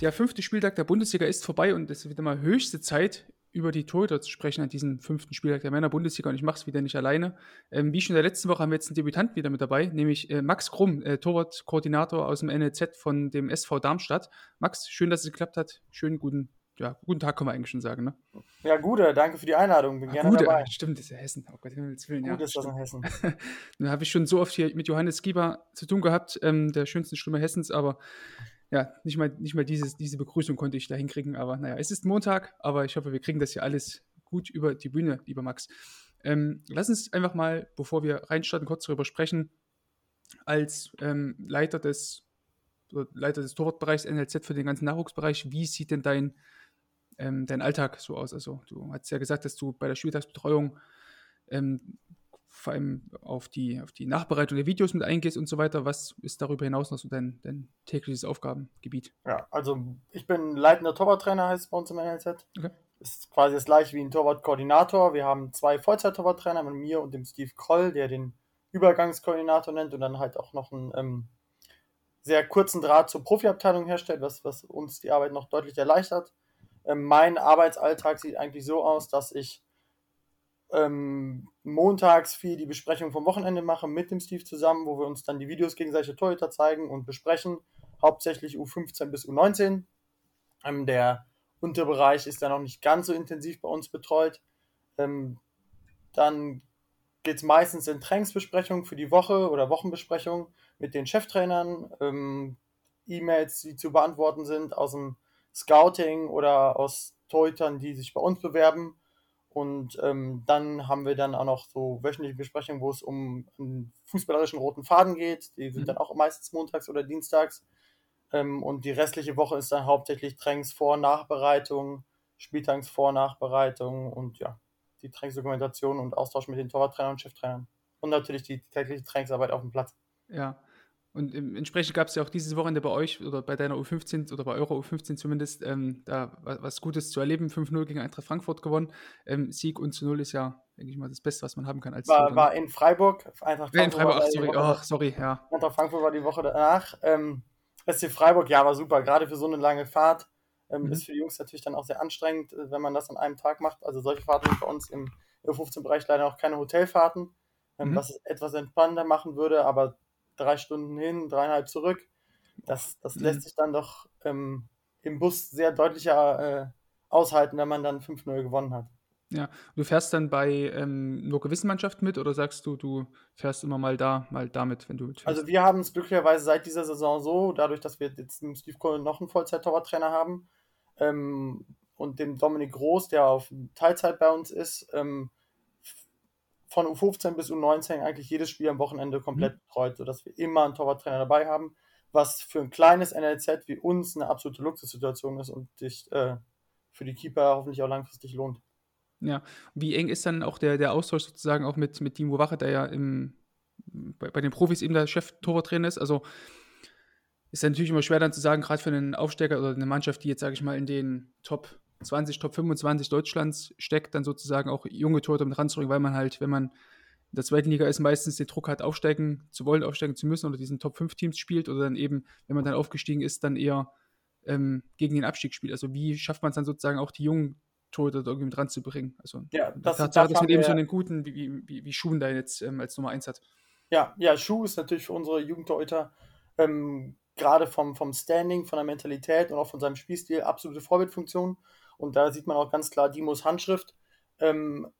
Der fünfte Spieltag der Bundesliga ist vorbei und es ist wieder mal höchste Zeit, über die Torhüter zu sprechen an diesem fünften Spieltag der Männer-Bundesliga und ich mache es wieder nicht alleine. Ähm, wie schon in der letzten Woche haben wir jetzt einen Debütanten wieder mit dabei, nämlich äh, Max Krumm, äh, Torwartkoordinator aus dem NLZ von dem SV Darmstadt. Max, schön, dass es geklappt hat. Schönen guten, ja, guten Tag, kann man eigentlich schon sagen. Ne? Ja, Gude, danke für die Einladung. Bin Ah, gerne Gude, dabei. stimmt, das ist ja Hessen. Oh Gott, Himmels Willen, Gut ja. ist das in Hessen. Da habe ich schon so oft hier mit Johannes Gieber zu tun gehabt, ähm, der schönsten Stimme Hessens, aber ja, nicht mal, nicht mal dieses, diese Begrüßung konnte ich da hinkriegen. Aber naja, es ist Montag, aber ich hoffe, wir kriegen das hier alles gut über die Bühne, lieber Max. Ähm, lass uns einfach mal, bevor wir reinstarten, kurz darüber sprechen. Als ähm, Leiter des Leiter des Torwartbereichs NLZ für den ganzen Nachwuchsbereich, wie sieht denn dein, ähm, dein Alltag so aus? Also, du hast ja gesagt, dass du bei der Spieltagsbetreuung ähm, vor allem auf die, auf die Nachbereitung der Videos mit eingehst und so weiter. Was ist darüber hinaus noch so dein, dein tägliches Aufgabengebiet? Ja, also ich bin leitender Torwarttrainer, heißt es bei uns im NLZ. Okay. Ist quasi das gleiche wie ein Torwartkoordinator. Wir haben zwei Vollzeit-Torwarttrainer mit mir und dem Steve Kroll, der den Übergangskoordinator nennt und dann halt auch noch einen ähm, sehr kurzen Draht zur Profiabteilung herstellt, was, was uns die Arbeit noch deutlich erleichtert. Ähm, mein Arbeitsalltag sieht eigentlich so aus, dass ich ähm, montags viel die Besprechung vom Wochenende mache mit dem Steve zusammen, wo wir uns dann die Videos gegenseitig Torhüter zeigen und besprechen. Hauptsächlich U15 bis U19. Ähm, der Unterbereich ist ja noch nicht ganz so intensiv bei uns betreut. Ähm, dann geht es meistens in Trainingsbesprechungen für die Woche oder Wochenbesprechungen mit den Cheftrainern, ähm, E-Mails, die zu beantworten sind aus dem Scouting oder aus Torhütern, die sich bei uns bewerben. Und ähm, dann haben wir dann auch noch so wöchentliche Besprechungen, wo es um einen fußballerischen roten Faden geht. Die sind Mhm. dann auch meistens montags oder dienstags. Ähm, und die restliche Woche ist dann hauptsächlich Trainings vor Nachbereitung, Spieltags vor Nachbereitung und ja, die Trainingsdokumentation und Austausch mit den Torwarttrainern und Cheftrainern. Und natürlich die tägliche Trainingsarbeit auf dem Platz. Ja. Und entsprechend gab es ja auch dieses Wochenende bei euch oder bei deiner U15 oder bei eurer U15 zumindest ähm, da wa- was Gutes zu erleben. 5-0 gegen Eintracht Frankfurt gewonnen. Ähm, Sieg und zu 0 ist ja, denke ich mal, das Beste, was man haben kann als War, war ne? in Freiburg, Eintracht Ja, in Frankfurt Freiburg, ach, sorry, ach, sorry, ja. Eintracht Frankfurt war die Woche danach. Ähm, SC Freiburg, ja, war super. Gerade für so eine lange Fahrt ähm, Mhm. ist für die Jungs natürlich dann auch sehr anstrengend, äh, wenn man das an einem Tag macht. Also solche Fahrten sind bei uns im U15-Bereich leider auch keine Hotelfahrten, ähm, Mhm. was es etwas entspannender machen würde, aber drei Stunden hin, dreieinhalb zurück, das, das Mhm. lässt sich dann doch ähm, im Bus sehr deutlicher äh, aushalten, wenn man dann 5-0 gewonnen hat. Ja, du fährst dann bei ähm, nur gewissen Mannschaften mit oder sagst du, du fährst immer mal da, mal damit, wenn du mitfährst? Also wir haben es glücklicherweise seit dieser Saison so, dadurch, dass wir jetzt mit Steve Cole noch einen Vollzeit-Torwarttrainer haben ähm, und dem Dominik Groß, der auf Teilzeit bei uns ist, ähm, von U15 bis U19 eigentlich jedes Spiel am Wochenende komplett Mhm. betreut, sodass wir immer einen Torwarttrainer dabei haben, was für ein kleines NLZ wie uns eine absolute Luxussituation ist und sich äh, für die Keeper hoffentlich auch langfristig lohnt. Ja, wie eng ist dann auch der, der Austausch sozusagen auch mit, mit Timo Wache, der ja im, bei, bei den Profis eben der Chef-Torwarttrainer ist? Also ist ja natürlich immer schwer dann zu sagen, gerade für einen Aufsteiger oder eine Mannschaft, die jetzt, sage ich mal, in den Top 20, Top 25 Deutschlands steckt, dann sozusagen auch junge Torhüter mit ranzubringen, weil man halt, wenn man in der zweiten Liga ist, meistens den Druck hat, aufsteigen zu wollen, aufsteigen zu müssen oder diesen Top 5 Teams spielt oder dann eben, wenn man dann aufgestiegen ist, dann eher ähm, gegen den Abstieg spielt. Also wie schafft man es dann sozusagen auch die jungen Torhüter irgendwie mit ranzubringen? Also Ja, das, Tatsache, das dass man eben so einen guten, wie, wie, wie, wie Schuhen da jetzt ähm, als Nummer 1 hat. Ja, ja, Schuh ist natürlich für unsere Jugendtorhüter ähm, gerade vom, vom Standing, von der Mentalität und auch von seinem Spielstil absolute Vorbildfunktion. Und da sieht man auch ganz klar Dimos Handschrift. Ähm,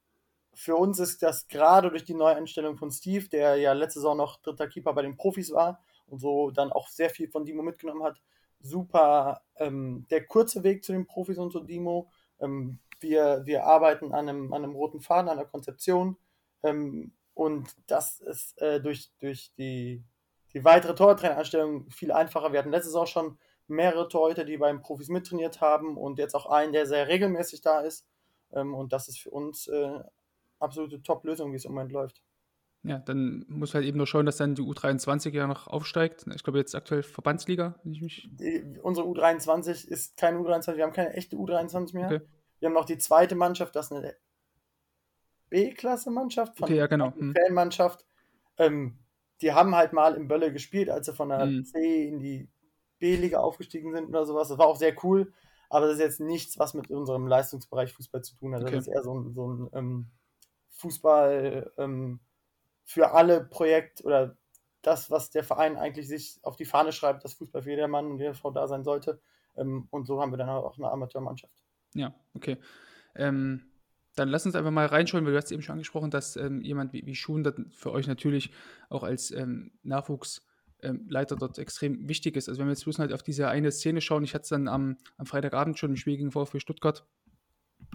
für uns ist das gerade durch die Neueinstellung von Steve, der ja letzte Saison noch dritter Keeper bei den Profis war und so dann auch sehr viel von Dimo mitgenommen hat, super ähm, der kurze Weg zu den Profis und zu Dimo. Ähm, wir, wir arbeiten an einem, an einem roten Faden, an der Konzeption. Ähm, und das ist äh, durch, durch die, die weitere Torwarttraineranstellung viel einfacher. Wir hatten letztes Saison schon mehrere Torhüter, die beim Profis mittrainiert haben und jetzt auch einen, der sehr regelmäßig da ist. Ähm, und das ist für uns äh, absolute Top-Lösung, wie es im Moment läuft. Ja, dann muss halt eben nur schauen, dass dann die U23 ja noch aufsteigt. Ich glaube jetzt aktuell Verbandsliga, wenn ich mich. Die, unsere U23 ist keine U23, wir haben keine echte U23 mehr. Okay. Wir haben noch die zweite Mannschaft, das ist eine B-Klasse-Mannschaft von okay, ja, genau. hm. Fanmannschaft. Ähm, die haben halt mal im Bölle gespielt, als sie von der hm. C in die B-Liga aufgestiegen sind oder sowas. Das war auch sehr cool, aber das ist jetzt nichts, was mit unserem Leistungsbereich Fußball zu tun hat. Okay. Das ist eher so ein, so ein ähm, Fußball ähm, für alle Projekt oder das, was der Verein eigentlich sich auf die Fahne schreibt, dass Fußball für jedermann und jede Frau da sein sollte. Ähm, und so haben wir dann auch eine Amateurmannschaft. Ja, okay. Ähm, dann lass uns einfach mal reinschauen, weil du hast eben schon angesprochen, dass ähm, jemand wie, wie Schuhen für euch natürlich auch als ähm, Nachwuchsleiter ähm, dort extrem wichtig ist. Also wenn wir jetzt bloß halt auf diese eine Szene schauen, ich hatte es dann am, am Freitagabend schon im Spiel gegen VfB Stuttgart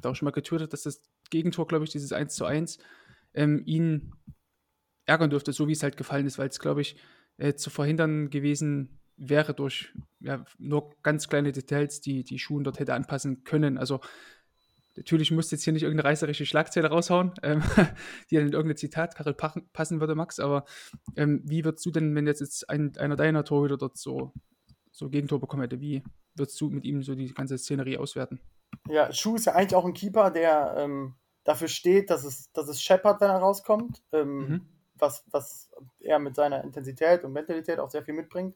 da auch schon mal getwittert, dass das Gegentor, glaube ich, dieses 1 zu 1 ähm, ihn ärgern dürfte, so wie es halt gefallen ist, weil es, glaube ich, äh, zu verhindern gewesen wäre durch ja, nur ganz kleine Details, die die Schuhen dort hätte anpassen können. Also natürlich musst du jetzt hier nicht irgendeine reißerische Schlagzeile raushauen, ähm, die dann in irgendeine Zitatkarte passen würde, Max, aber ähm, wie würdest du denn, wenn jetzt, jetzt ein, einer deiner Torhüter dort so, so Gegentor bekommen hätte, wie würdest du mit ihm so die ganze Szenerie auswerten? Ja, Schuh ist ja eigentlich auch ein Keeper, der ähm, dafür steht, dass es, dass es scheppert, wenn er rauskommt. Ähm, mhm was, was er mit seiner Intensität und Mentalität auch sehr viel mitbringt.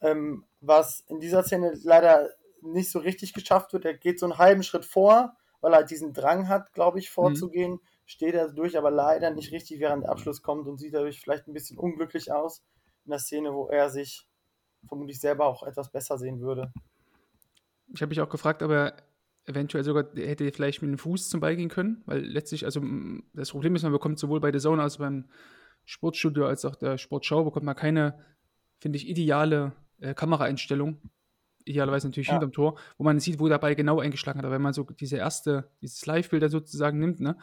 Ähm, was in dieser Szene leider nicht so richtig geschafft wird. Er geht so einen halben Schritt vor, weil er diesen Drang hat, glaube ich, vorzugehen. Mhm. Steht er durch, aber leider nicht richtig während der Abschluss kommt und sieht dadurch vielleicht ein bisschen unglücklich aus in der Szene, wo er sich vermutlich selber auch etwas besser sehen würde. Ich habe mich auch gefragt, ob er eventuell sogar hätte vielleicht mit dem Fuß zum Ball gehen können, weil letztlich, also das Problem ist, man bekommt sowohl bei der Zone als auch beim Sportstudio als auch der Sportschau bekommt man keine, finde ich, ideale äh, Kameraeinstellung. Idealerweise natürlich ja. hinterm Tor, wo man sieht, wo der Ball genau eingeschlagen hat. Aber wenn man so diese erste, dieses Live-Bild sozusagen nimmt, ne,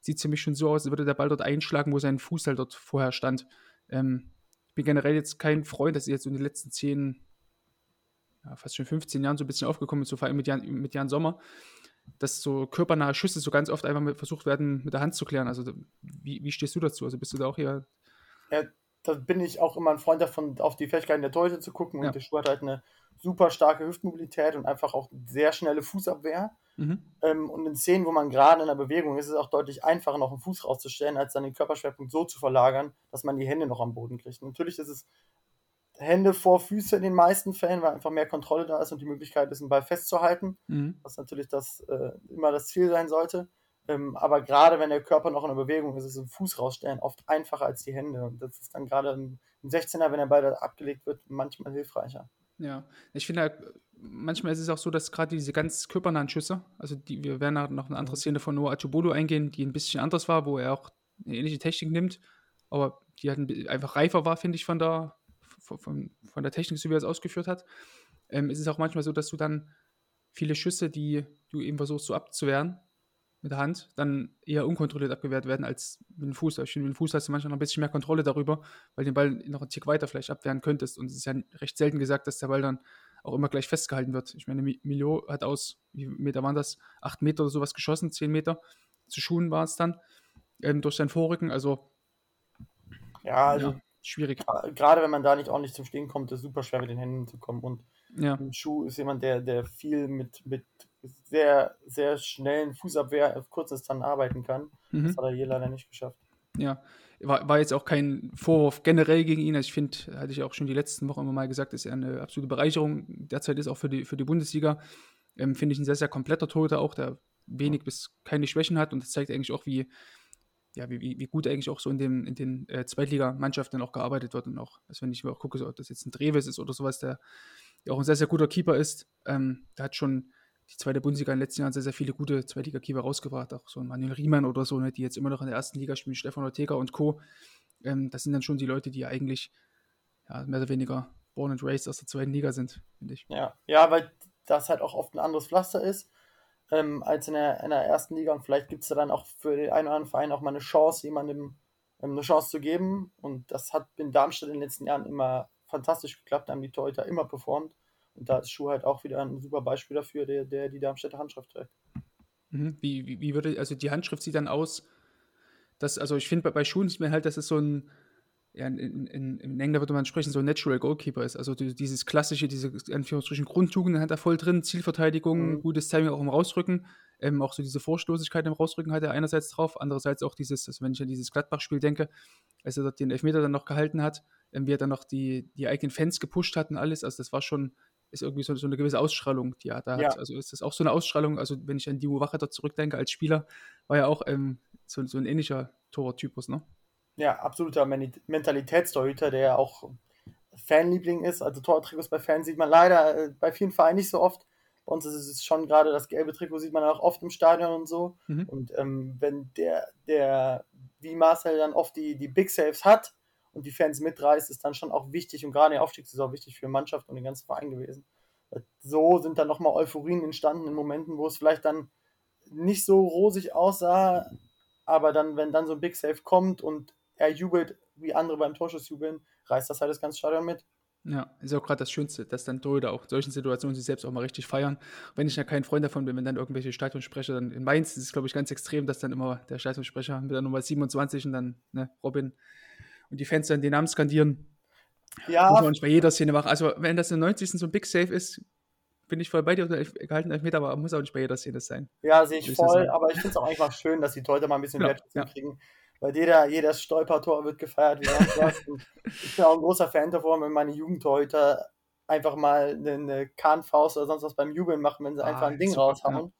sieht es für mich schon so aus, als würde der Ball dort einschlagen, wo sein Fuß halt dort vorher stand. Ähm, ich bin generell jetzt kein Freund, dass jetzt in den letzten zehn, ja, fast schon 15 Jahren so ein bisschen aufgekommen ist, so vor allem mit Jan, mit Jan Sommer, dass so körpernahe Schüsse so ganz oft einfach versucht werden, mit der Hand zu klären. Also wie, wie stehst du dazu? Also bist du da auch hier? Ja, da bin ich auch immer ein Freund davon, auf die Fähigkeiten der Torhüter zu gucken. Und ja. der Schuh hat halt eine super starke Hüftmobilität und einfach auch sehr schnelle Fußabwehr. Mhm. Ähm, und in Szenen, wo man gerade in der Bewegung ist, ist es auch deutlich einfacher, noch einen Fuß rauszustellen, als dann den Körperschwerpunkt so zu verlagern, dass man die Hände noch am Boden kriegt. Und natürlich ist es Hände vor Füße in den meisten Fällen, weil einfach mehr Kontrolle da ist und die Möglichkeit ist, den Ball festzuhalten, mhm. was natürlich das äh, immer das Ziel sein sollte. Ähm, aber gerade wenn der Körper noch in der Bewegung ist, ist ein Fuß rausstellen oft einfacher als die Hände. Und das ist dann gerade im 16er, wenn der Ball da abgelegt wird, manchmal hilfreicher. Ja, ich finde halt, manchmal ist es auch so, dass gerade diese ganz körpernahen Schüsse, also die, wir werden noch eine andere Szene von Noah Atubolo eingehen, die ein bisschen anders war, wo er auch eine ähnliche Technik nimmt, aber die halt einfach reifer war, finde ich, von der, von, von der Technik, so wie er es ausgeführt hat, ähm, ist es auch manchmal so, dass du dann viele Schüsse, die du eben versuchst so abzuwehren mit der Hand, dann eher unkontrolliert abgewehrt werden als mit dem Fuß. Ich finde, mit dem Fuß hast du manchmal noch ein bisschen mehr Kontrolle darüber, weil den Ball noch einen Tick weiter vielleicht abwehren könntest. Und es ist ja recht selten gesagt, dass der Ball dann auch immer gleich festgehalten wird. Ich meine, Milio hat aus, wie Meter waren das? Acht Meter oder sowas geschossen, zehn Meter. Zu Schuhen war es dann, ähm, durch seinen Vorrücken. Also, ja, also ja schwierig. Gerade wenn man da nicht ordentlich zum Stehen kommt, ist es super schwer mit den Händen zu kommen. Und ja. Schuh ist jemand, der, der viel mit, mit sehr, sehr schnellen Fußabwehr auf Kurzdistanz arbeiten kann. Mhm. Das hat er hier leider nicht geschafft. Ja, war, war jetzt auch kein Vorwurf generell gegen ihn. Also ich finde, hatte ich auch schon die letzten Wochen immer mal gesagt, dass er eine absolute Bereicherung derzeit ist, auch für die, für die Bundesliga. Ähm, finde ich ein sehr, sehr kompletter Torhüter auch, der wenig bis keine Schwächen hat und das zeigt eigentlich auch, wie, ja, wie, wie gut eigentlich auch so in, dem, in den äh, Zweitligamannschaften auch gearbeitet wird und auch, also wenn ich mir auch gucke, so, ob das jetzt ein Dreves ist oder sowas, der ja auch ein sehr, sehr guter Keeper ist, ähm, der hat schon die zweite Bundesliga in den letzten Jahren sehr, sehr viele gute Zweitliga-Keeper rausgebracht, auch so ein Manuel Riemann oder so, ne, die jetzt immer noch in der ersten Liga spielen, Stefan Ortega und Co. Ähm, das sind dann schon die Leute, die eigentlich ja, mehr oder weniger born and raised aus der zweiten Liga sind, finde ich. Ja, ja, weil das halt auch oft ein anderes Pflaster ist ähm, als in der, in der ersten Liga. Und vielleicht gibt es da dann auch für den einen oder anderen Verein auch mal eine Chance, jemandem ähm, eine Chance zu geben. Und das hat in Darmstadt in den letzten Jahren immer fantastisch geklappt. Da haben die Torhüter immer performt. Und da ist Schuh halt auch wieder ein super Beispiel dafür, der, der die Darmstädter Handschrift trägt. Mhm. Wie, wie, wie, würde, also die Handschrift sieht dann aus, dass, also ich finde bei, bei Schuhen ist mir halt, dass es so ein, ja, in, in, in England würde man sprechen, so ein Natural Goalkeeper ist. Also dieses klassische, diese Anführungsstrichen Grundtugenden hat er voll drin, Zielverteidigung, mhm. gutes Timing auch im Rausrücken, ähm, auch so diese Vorstoßigkeit im Rausrücken hat er einerseits drauf, andererseits auch dieses, also wenn ich an dieses Gladbach-Spiel denke, als er dort den Elfmeter dann noch gehalten hat, ähm, wie er dann noch die, die eigenen Fans gepusht hat und alles, also das war schon, ist irgendwie so, so eine gewisse Ausstrahlung, die er da ja. hat. Also ist das auch so eine Ausstrahlung, also wenn ich an Dimo Wache dort zurückdenke als Spieler, war ja auch ähm, so, so ein ähnlicher Torwarttypus, ne? Ja, absoluter Mentalitätstorhüter, der auch Fanliebling ist. Also Tortrikots bei Fans sieht man leider äh, bei vielen Vereinen nicht so oft. Bei uns ist es schon gerade das gelbe Trikot, sieht man auch oft im Stadion und so. Mhm. Und ähm, wenn der, der, wie Marcel dann oft die, die Big Saves hat und die Fans mitreißt, ist dann schon auch wichtig und gerade in der Aufstiegssaison wichtig für die Mannschaft und den ganzen Verein gewesen. So sind dann nochmal Euphorien entstanden in Momenten, wo es vielleicht dann nicht so rosig aussah, aber dann, wenn dann so ein Big Save kommt und er jubelt, wie andere beim Torschuss jubeln, reißt das halt das ganze Stadion mit. Ja, ist auch gerade das Schönste, dass dann Torhüter auch in solchen Situationen sich selbst auch mal richtig feiern. Wenn ich ja kein Freund davon bin, wenn dann irgendwelche Stadionsprecher, dann in Mainz ist es, glaube ich, ganz extrem, dass dann immer der Stadionsprecher mit der Nummer 27 und dann ne, Robin und die Fans dann den Namen skandieren. Ja. Muss man nicht bei jeder Szene machen. Also, wenn das in der 90. so ein Big Save ist, bin ich voll bei dir unter gehalten Elfmeter, aber muss auch nicht bei jeder Szene sein. Ja, sehe ich voll, aber ich finde es auch einfach schön, dass die Leute mal ein bisschen genau, Wertschätzung ja. kriegen weil jeder, jedes Stolpertor wird gefeiert wie sonst ich bin auch ein großer Fan davon, wenn meine Jugendtorhüter einfach mal eine Kahnfaust oder sonst was beim Jubeln machen, wenn sie ah, einfach ein Ding super, raushauen.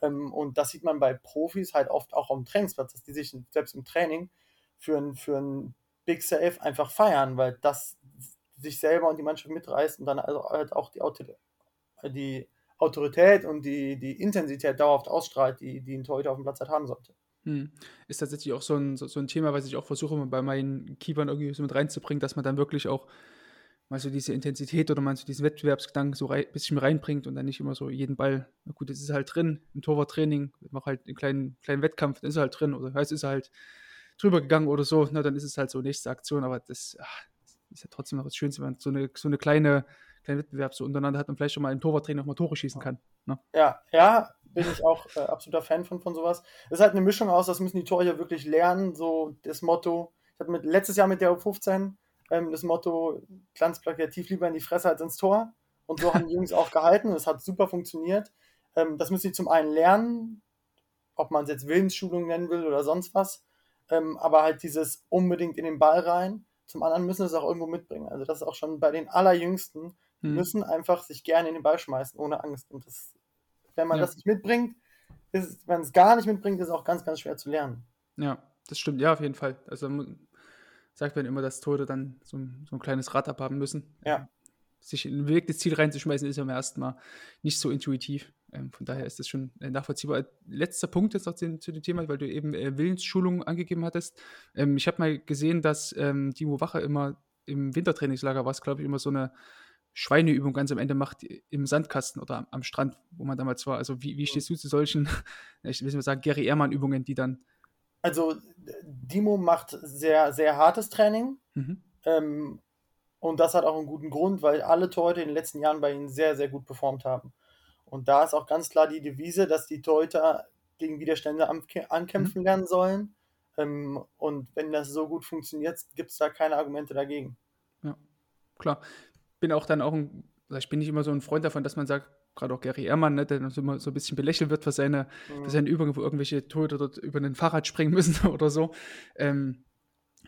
Ja. Ähm, und das sieht man bei Profis halt oft auch am Trainingsplatz, dass die sich selbst im Training für ein, für ein Save einfach feiern, weil das sich selber und die Mannschaft mitreißt und dann also halt auch die, die Autorität und die, die Intensität dauerhaft ausstrahlt, die, die ein Torhüter auf dem Platz halt haben sollte. Hm. Ist tatsächlich auch so ein, so, so ein Thema, was ich auch versuche, bei meinen Keepern irgendwie so mit reinzubringen, dass man dann wirklich auch mal so diese Intensität oder man so diesen Wettbewerbsgedanken so ein bisschen reinbringt und dann nicht immer so jeden Ball, na gut, es ist halt drin, im Torwarttraining, mach halt einen kleinen, kleinen Wettkampf, dann ist er halt drin oder heißt, ist er halt drüber gegangen oder so, na, dann ist es halt so nächste Aktion, aber das ach, ist ja trotzdem noch das Schönste, wenn man so eine, so eine kleine, kleine Wettbewerb so untereinander hat und vielleicht schon mal im Torwarttraining auch mal Tore schießen kann. Ne? Ja, ja, bin ich auch äh, absoluter Fan von, von sowas. Es ist halt eine Mischung aus, das müssen die Torhüter wirklich lernen, so das Motto, ich hatte mit, letztes Jahr mit der U15 ähm, das Motto, glanzplakativ lieber in die Fresse als ins Tor. Und so haben die Jungs auch gehalten. Das hat super funktioniert. Ähm, das müssen sie zum einen lernen, ob man es jetzt Willensschulung nennen will oder sonst was. Ähm, aber halt dieses unbedingt in den Ball rein. Zum anderen müssen sie es auch irgendwo mitbringen. Also das ist auch schon bei den Allerjüngsten, die hm. müssen einfach sich gerne in den Ball schmeißen, ohne Angst. Und das wenn man ja. das nicht mitbringt, ist, wenn es gar nicht mitbringt, ist es auch ganz, ganz schwer zu lernen. Ja, das stimmt, ja, auf jeden Fall. Also sagt man immer, dass Tote dann so ein, so ein kleines Rad abhaben müssen. Ja. Sich in ein bewegtes Ziel reinzuschmeißen, ist ja beim ersten Mal nicht so intuitiv. Ähm, von daher ist das schon äh, nachvollziehbar. Letzter Punkt jetzt noch zu, zu dem Thema, weil du eben äh, Willensschulung angegeben hattest. Ähm, ich habe mal gesehen, dass ähm, Dimo Wache immer im Wintertrainingslager war es, glaube ich, immer so eine Schweineübung ganz am Ende macht im Sandkasten oder am, Strand, wo man damals war. Also wie, wie stehst du zu solchen, ich will mal sagen, Gary Ehrmann-Übungen, die dann. Also Dimo macht sehr, sehr hartes Training. Mhm. Ähm, und das hat auch einen guten Grund, weil alle Torhüter in den letzten Jahren bei ihnen sehr, sehr gut performt haben. Und da ist auch ganz klar die Devise, dass die Torhüter gegen Widerstände ankämpfen mhm. lernen sollen. Ähm, und wenn das so gut funktioniert, gibt es da keine Argumente dagegen. Ja, klar bin auch dann auch ein, also ich bin nicht immer so ein Freund davon, dass man sagt, gerade auch Gary Ehrmann, ne, der immer so ein bisschen belächelt wird für seine, mhm. für seine Übungen, wo irgendwelche Tote dort über ein Fahrrad springen müssen oder so. Ähm,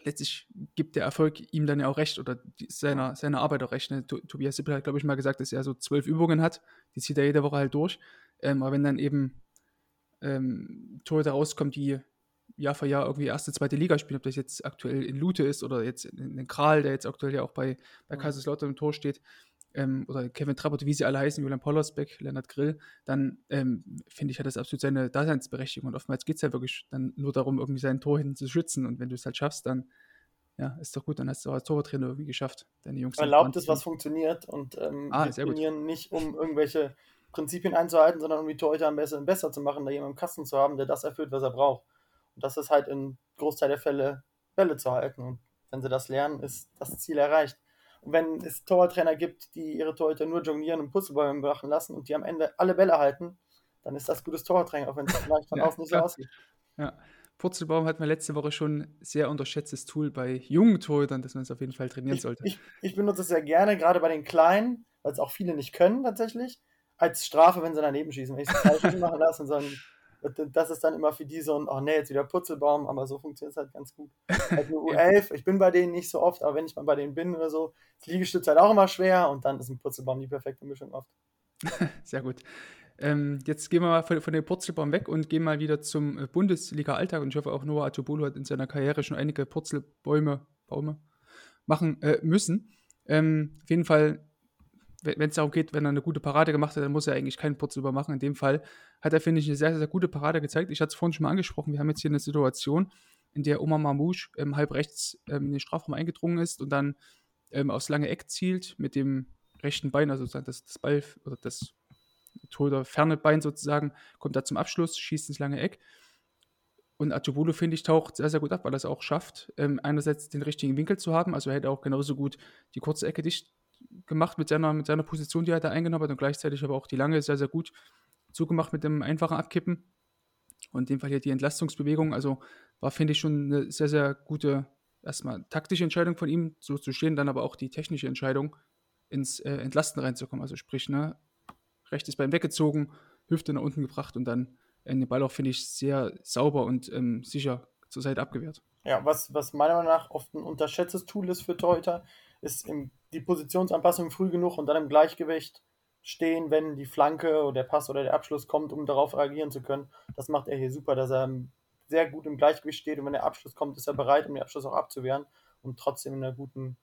letztlich gibt der Erfolg ihm dann ja auch recht oder die, seiner, seiner Arbeit auch recht. Ne? Tobias Sippel hat, glaube ich, mal gesagt, dass er so zwölf Übungen hat. Die zieht er jede Woche halt durch. Ähm, aber wenn dann eben ähm, Tore rauskommt, die Jahr für Jahr irgendwie erste, zweite Liga spielen, ob das jetzt aktuell in Lute ist oder jetzt in, in Kral, der jetzt aktuell ja auch bei, bei. Kaiserslautern im Tor steht, ähm, oder Kevin Trappert, wie sie alle heißen, Julian Pollersbeck, Lennart Grill, dann ähm, finde ich, hat das absolut seine Daseinsberechtigung. Und oftmals geht es ja wirklich dann nur darum, irgendwie sein Tor hinten zu schützen. Und wenn du es halt schaffst, dann ja, ist doch gut, dann hast du auch als Torwarttrainer irgendwie geschafft, deine Jungs. Erlaubt es, was funktioniert und ähm, ah, wir trainieren nicht, um irgendwelche Prinzipien einzuhalten, sondern um die Torhüter am besten besser zu machen, da jemanden im Kasten zu haben, der das erfüllt, was er braucht. Und das ist halt in Großteil der Fälle Bälle zu halten. Und wenn sie das lernen, ist das Ziel erreicht. Und wenn es Torwarttrainer gibt, die ihre Torhüter nur jonglieren und Putzelbäume machen lassen und die am Ende alle Bälle halten, dann ist das gutes Torwarttraining, auch wenn es vielleicht von Ja, außen nicht so aussieht. Ja. Purzelbaum hat mir letzte Woche schon sehr unterschätztes Tool bei jungen Torhütern, dass man es auf jeden Fall trainieren Ich, sollte. ich, ich benutze es sehr gerne, gerade bei den Kleinen, weil es auch viele nicht können tatsächlich, als Strafe, wenn sie daneben schießen. Wenn ich es falsch machen lasse und so ein, das ist dann immer für die so ein, oh nee, jetzt wieder Putzelbaum, aber so funktioniert es halt ganz gut. Halt nur U11, ich bin bei denen nicht so oft, aber wenn ich mal bei denen bin oder so, ist Liegestütz halt auch immer schwer und dann ist ein Putzelbaum die perfekte Mischung oft. Sehr gut. Ähm, jetzt gehen wir mal von, von dem Purzelbaum weg und gehen mal wieder zum äh, Bundesliga-Alltag. Und ich hoffe, auch Noah Atubolo hat in seiner Karriere schon einige Purzelbäume Baume machen äh, müssen. Ähm, auf jeden Fall, wenn es darum geht, wenn er eine gute Parade gemacht hat, dann muss er eigentlich keinen Purzelbaum machen. In dem Fall hat er, finde ich, eine sehr, sehr gute Parade gezeigt. Ich hatte es vorhin schon mal angesprochen. Wir haben jetzt hier eine Situation, in der Omar Mamouche ähm, halb rechts ähm, in den Strafraum eingedrungen ist und dann ähm, aufs lange Eck zielt mit dem rechten Bein, also das, das Ball oder das Tor ferne Bein sozusagen, kommt da zum Abschluss, schießt ins lange Eck. Und Atubolo, finde ich, taucht sehr, sehr gut ab, weil er es auch schafft, ähm, einerseits den richtigen Winkel zu haben. Also er hätte auch genauso gut die kurze Ecke dicht gemacht mit seiner, mit seiner Position, die er da eingenommen hat und gleichzeitig aber auch die lange sehr, sehr gut zugemacht mit dem einfachen Abkippen. Und in dem Fall hier die Entlastungsbewegung, also war, finde ich, schon eine sehr, sehr gute, erstmal taktische Entscheidung von ihm, so zu stehen, dann aber auch die technische Entscheidung, ins äh, Entlasten reinzukommen. Also sprich, ne, rechtes Bein weggezogen, Hüfte nach unten gebracht und dann äh, den Ball auch, finde ich, sehr sauber und ähm, sicher zur Seite abgewehrt. Ja, was, was meiner Meinung nach oft ein unterschätztes Tool ist für Torhüter, ist im, die Positionsanpassung früh genug und dann im Gleichgewicht stehen, wenn die Flanke oder der Pass oder der Abschluss kommt, um darauf reagieren zu können. Das macht er hier super, dass er sehr gut im Gleichgewicht steht und wenn der Abschluss kommt, ist er bereit, um den Abschluss auch abzuwehren und trotzdem in einer guten,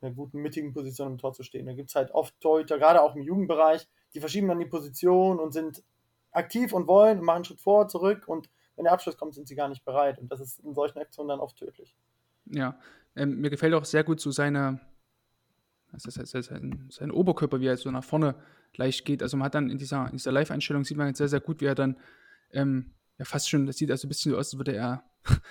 in einer guten mittigen Position im Tor zu stehen. Da gibt es halt oft Torhüter, gerade auch im Jugendbereich, die verschieben dann die Position und sind aktiv und wollen und machen einen Schritt vor, zurück und wenn der Abschluss kommt, sind sie gar nicht bereit und das ist in solchen Aktionen dann oft tödlich. Ja, ähm, mir gefällt auch sehr gut so seine, das, sein, sein Oberkörper, wie er so nach vorne leicht geht. Also man hat dann in dieser, in dieser Live-Einstellung sieht man jetzt sehr, sehr gut, wie er dann ähm, ja fast schon, das sieht also ein bisschen so aus, als würde er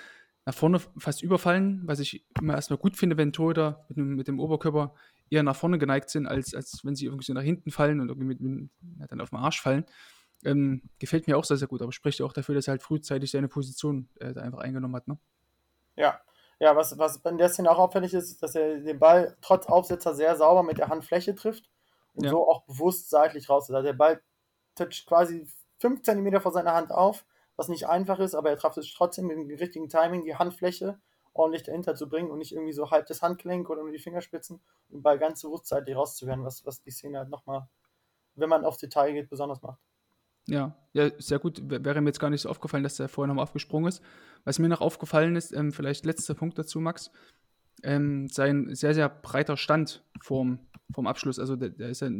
nach vorne fast überfallen, was ich immer erstmal gut finde, wenn Torhüter mit, dem- mit dem Oberkörper eher nach vorne geneigt sind, als, als wenn sie irgendwie so nach hinten fallen und irgendwie mit, mit, ja, dann auf den Arsch fallen. Ähm, gefällt mir auch sehr, sehr gut, aber spricht ja auch dafür, dass er halt frühzeitig seine Position äh, da einfach eingenommen hat. Ne? Ja, ja, was, was in der Szene auch auffällig ist, ist, dass er den Ball trotz Aufsetzer sehr sauber mit der Handfläche trifft und Ja. so auch bewusst seitlich raus. Also der Ball toucht quasi 5 cm vor seiner Hand auf, was nicht einfach ist, aber er trifft es trotzdem mit dem richtigen Timing, die Handfläche ordentlich dahinter zu bringen und nicht irgendwie so halb das Handgelenk oder nur die Fingerspitzen und den Ball ganz bewusst seitlich rauszuwerden, was, was die Szene halt nochmal, wenn man aufs Detail geht, besonders macht. Ja, ja, sehr gut. Wäre mir jetzt gar nicht so aufgefallen, dass der vorher nochmal aufgesprungen ist. Was mir noch aufgefallen ist, ähm, vielleicht letzter Punkt dazu, Max, ähm, sein sehr, sehr breiter Stand vorm, vorm Abschluss. Also der, der ist ja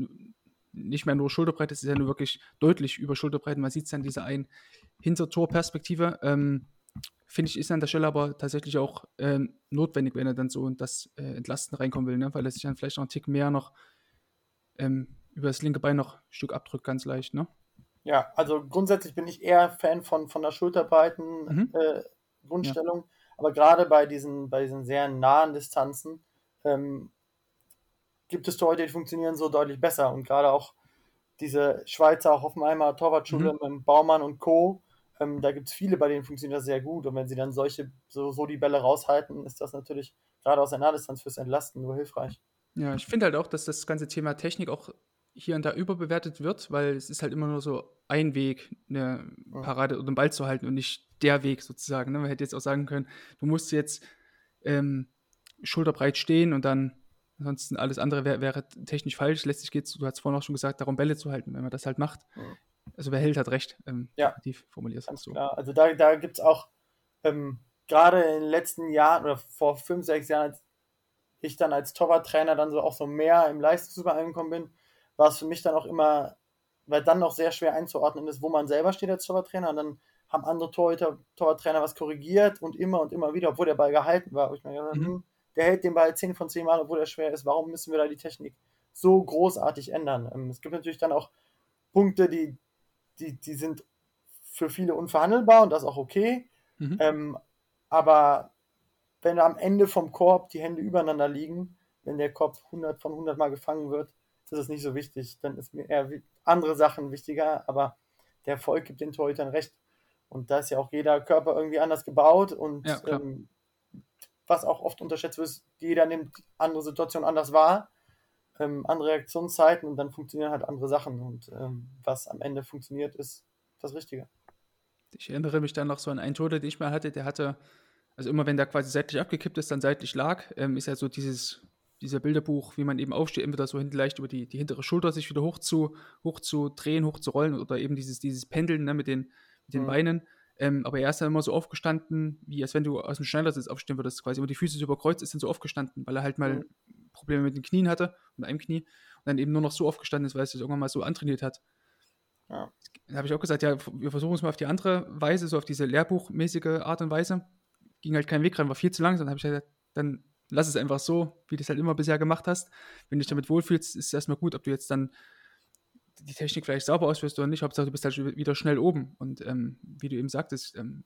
nicht mehr nur Schulterbreit, das ist ja nur wirklich deutlich über Schulterbreit. Man sieht es an dieser einen Hintertorperspektive. Ähm, Finde ich, ist an der Stelle aber tatsächlich auch ähm, notwendig, wenn er dann so in das äh, Entlasten reinkommen will, ne? weil er sich dann vielleicht noch einen Tick mehr noch ähm, über das linke Bein noch ein Stück abdrückt, ganz leicht. Ne? Ja, also grundsätzlich bin ich eher Fan von, von der schulterbreiten Mhm. äh, Grundstellung, aber gerade bei diesen, bei diesen sehr nahen Distanzen ähm, gibt es Torhüter, die funktionieren so deutlich besser und gerade auch diese Schweizer Hoffenheimer Torwartschule mit Baumann und Co., ähm, da gibt es viele, bei denen funktioniert das sehr gut und wenn sie dann solche, so, so die Bälle raushalten, ist das natürlich gerade aus der Nahdistanz fürs Entlasten nur hilfreich. Ja, ich finde halt auch, dass das ganze Thema Technik auch hier und da überbewertet wird, weil es ist halt immer nur so ein Weg, eine Parade oder den Ball zu halten und nicht der Weg sozusagen. Ne? Man hätte jetzt auch sagen können, du musst jetzt ähm, schulterbreit stehen und dann ansonsten alles andere wär, wäre technisch falsch. Letztlich geht es, du hast vorhin auch schon gesagt, darum Bälle zu halten, wenn man das halt macht. Also wer hält, hat recht, ähm, Ja. die formuliert Ganz so. klar. Also da, da gibt es auch ähm, gerade in den letzten Jahren oder vor fünf, sechs Jahren, als ich dann als Torwarttrainer dann so auch so mehr im Leistungsüber angekommen bin, war es für mich dann auch immer, weil dann noch sehr schwer einzuordnen ist, wo man selber steht als Torwarttrainer und dann haben andere Torhüter, Torwarttrainer was korrigiert und immer und immer wieder, obwohl der Ball gehalten war. Ich mir gedacht, Mhm. hm, der hält den Ball 10 von 10 Mal, obwohl er schwer ist. Warum müssen wir da die Technik so großartig ändern? Ähm, es gibt natürlich dann auch Punkte, die, die, die sind für viele unverhandelbar und das ist auch okay. Mhm. Ähm, aber wenn am Ende vom Korb die Hände übereinander liegen, wenn der Kopf 100 von 100 Mal gefangen wird, ist es nicht so wichtig. Dann ist mir eher andere Sachen wichtiger, aber der Erfolg gibt den Torhütern recht. Und da ist ja auch jeder Körper irgendwie anders gebaut und Ja, ähm, was auch oft unterschätzt wird, ist, jeder nimmt andere Situationen anders wahr, ähm, andere Reaktionszeiten und dann funktionieren halt andere Sachen. Und ähm, was am Ende funktioniert, ist das Richtige. Ich erinnere mich dann noch so an einen Torhüter, den ich mal hatte, der hatte, also immer wenn der quasi seitlich abgekippt ist, dann seitlich lag, ähm, ist ja so dieses, dieser Bilderbuch, wie man eben aufsteht, entweder so hinten leicht über die, die hintere Schulter sich wieder hoch zu, hoch zu drehen, hoch zu rollen oder eben dieses, dieses Pendeln ne, mit den, mit den Mhm. Beinen. Ähm, aber er ist dann immer so aufgestanden, wie als wenn du aus dem Schneidersitz aufstehen würdest, quasi immer die Füße so überkreuzt, ist dann so aufgestanden, weil er halt mal Mhm. Probleme mit den Knien hatte, mit einem Knie und dann eben nur noch so aufgestanden ist, weil er sich irgendwann mal so antrainiert hat. Ja. Da habe ich auch gesagt, ja, wir versuchen es mal auf die andere Weise, so auf diese lehrbuchmäßige Art und Weise. Ging halt kein Weg rein, war viel zu langsam. Dann habe ich gesagt, dann lass es einfach so, wie du es halt immer bisher gemacht hast. Wenn du dich damit wohlfühlst, ist es erstmal gut, ob du jetzt dann die Technik vielleicht sauber ausführst oder nicht. Hauptsache, du bist halt wieder schnell oben. Und ähm, wie du eben sagtest, ähm,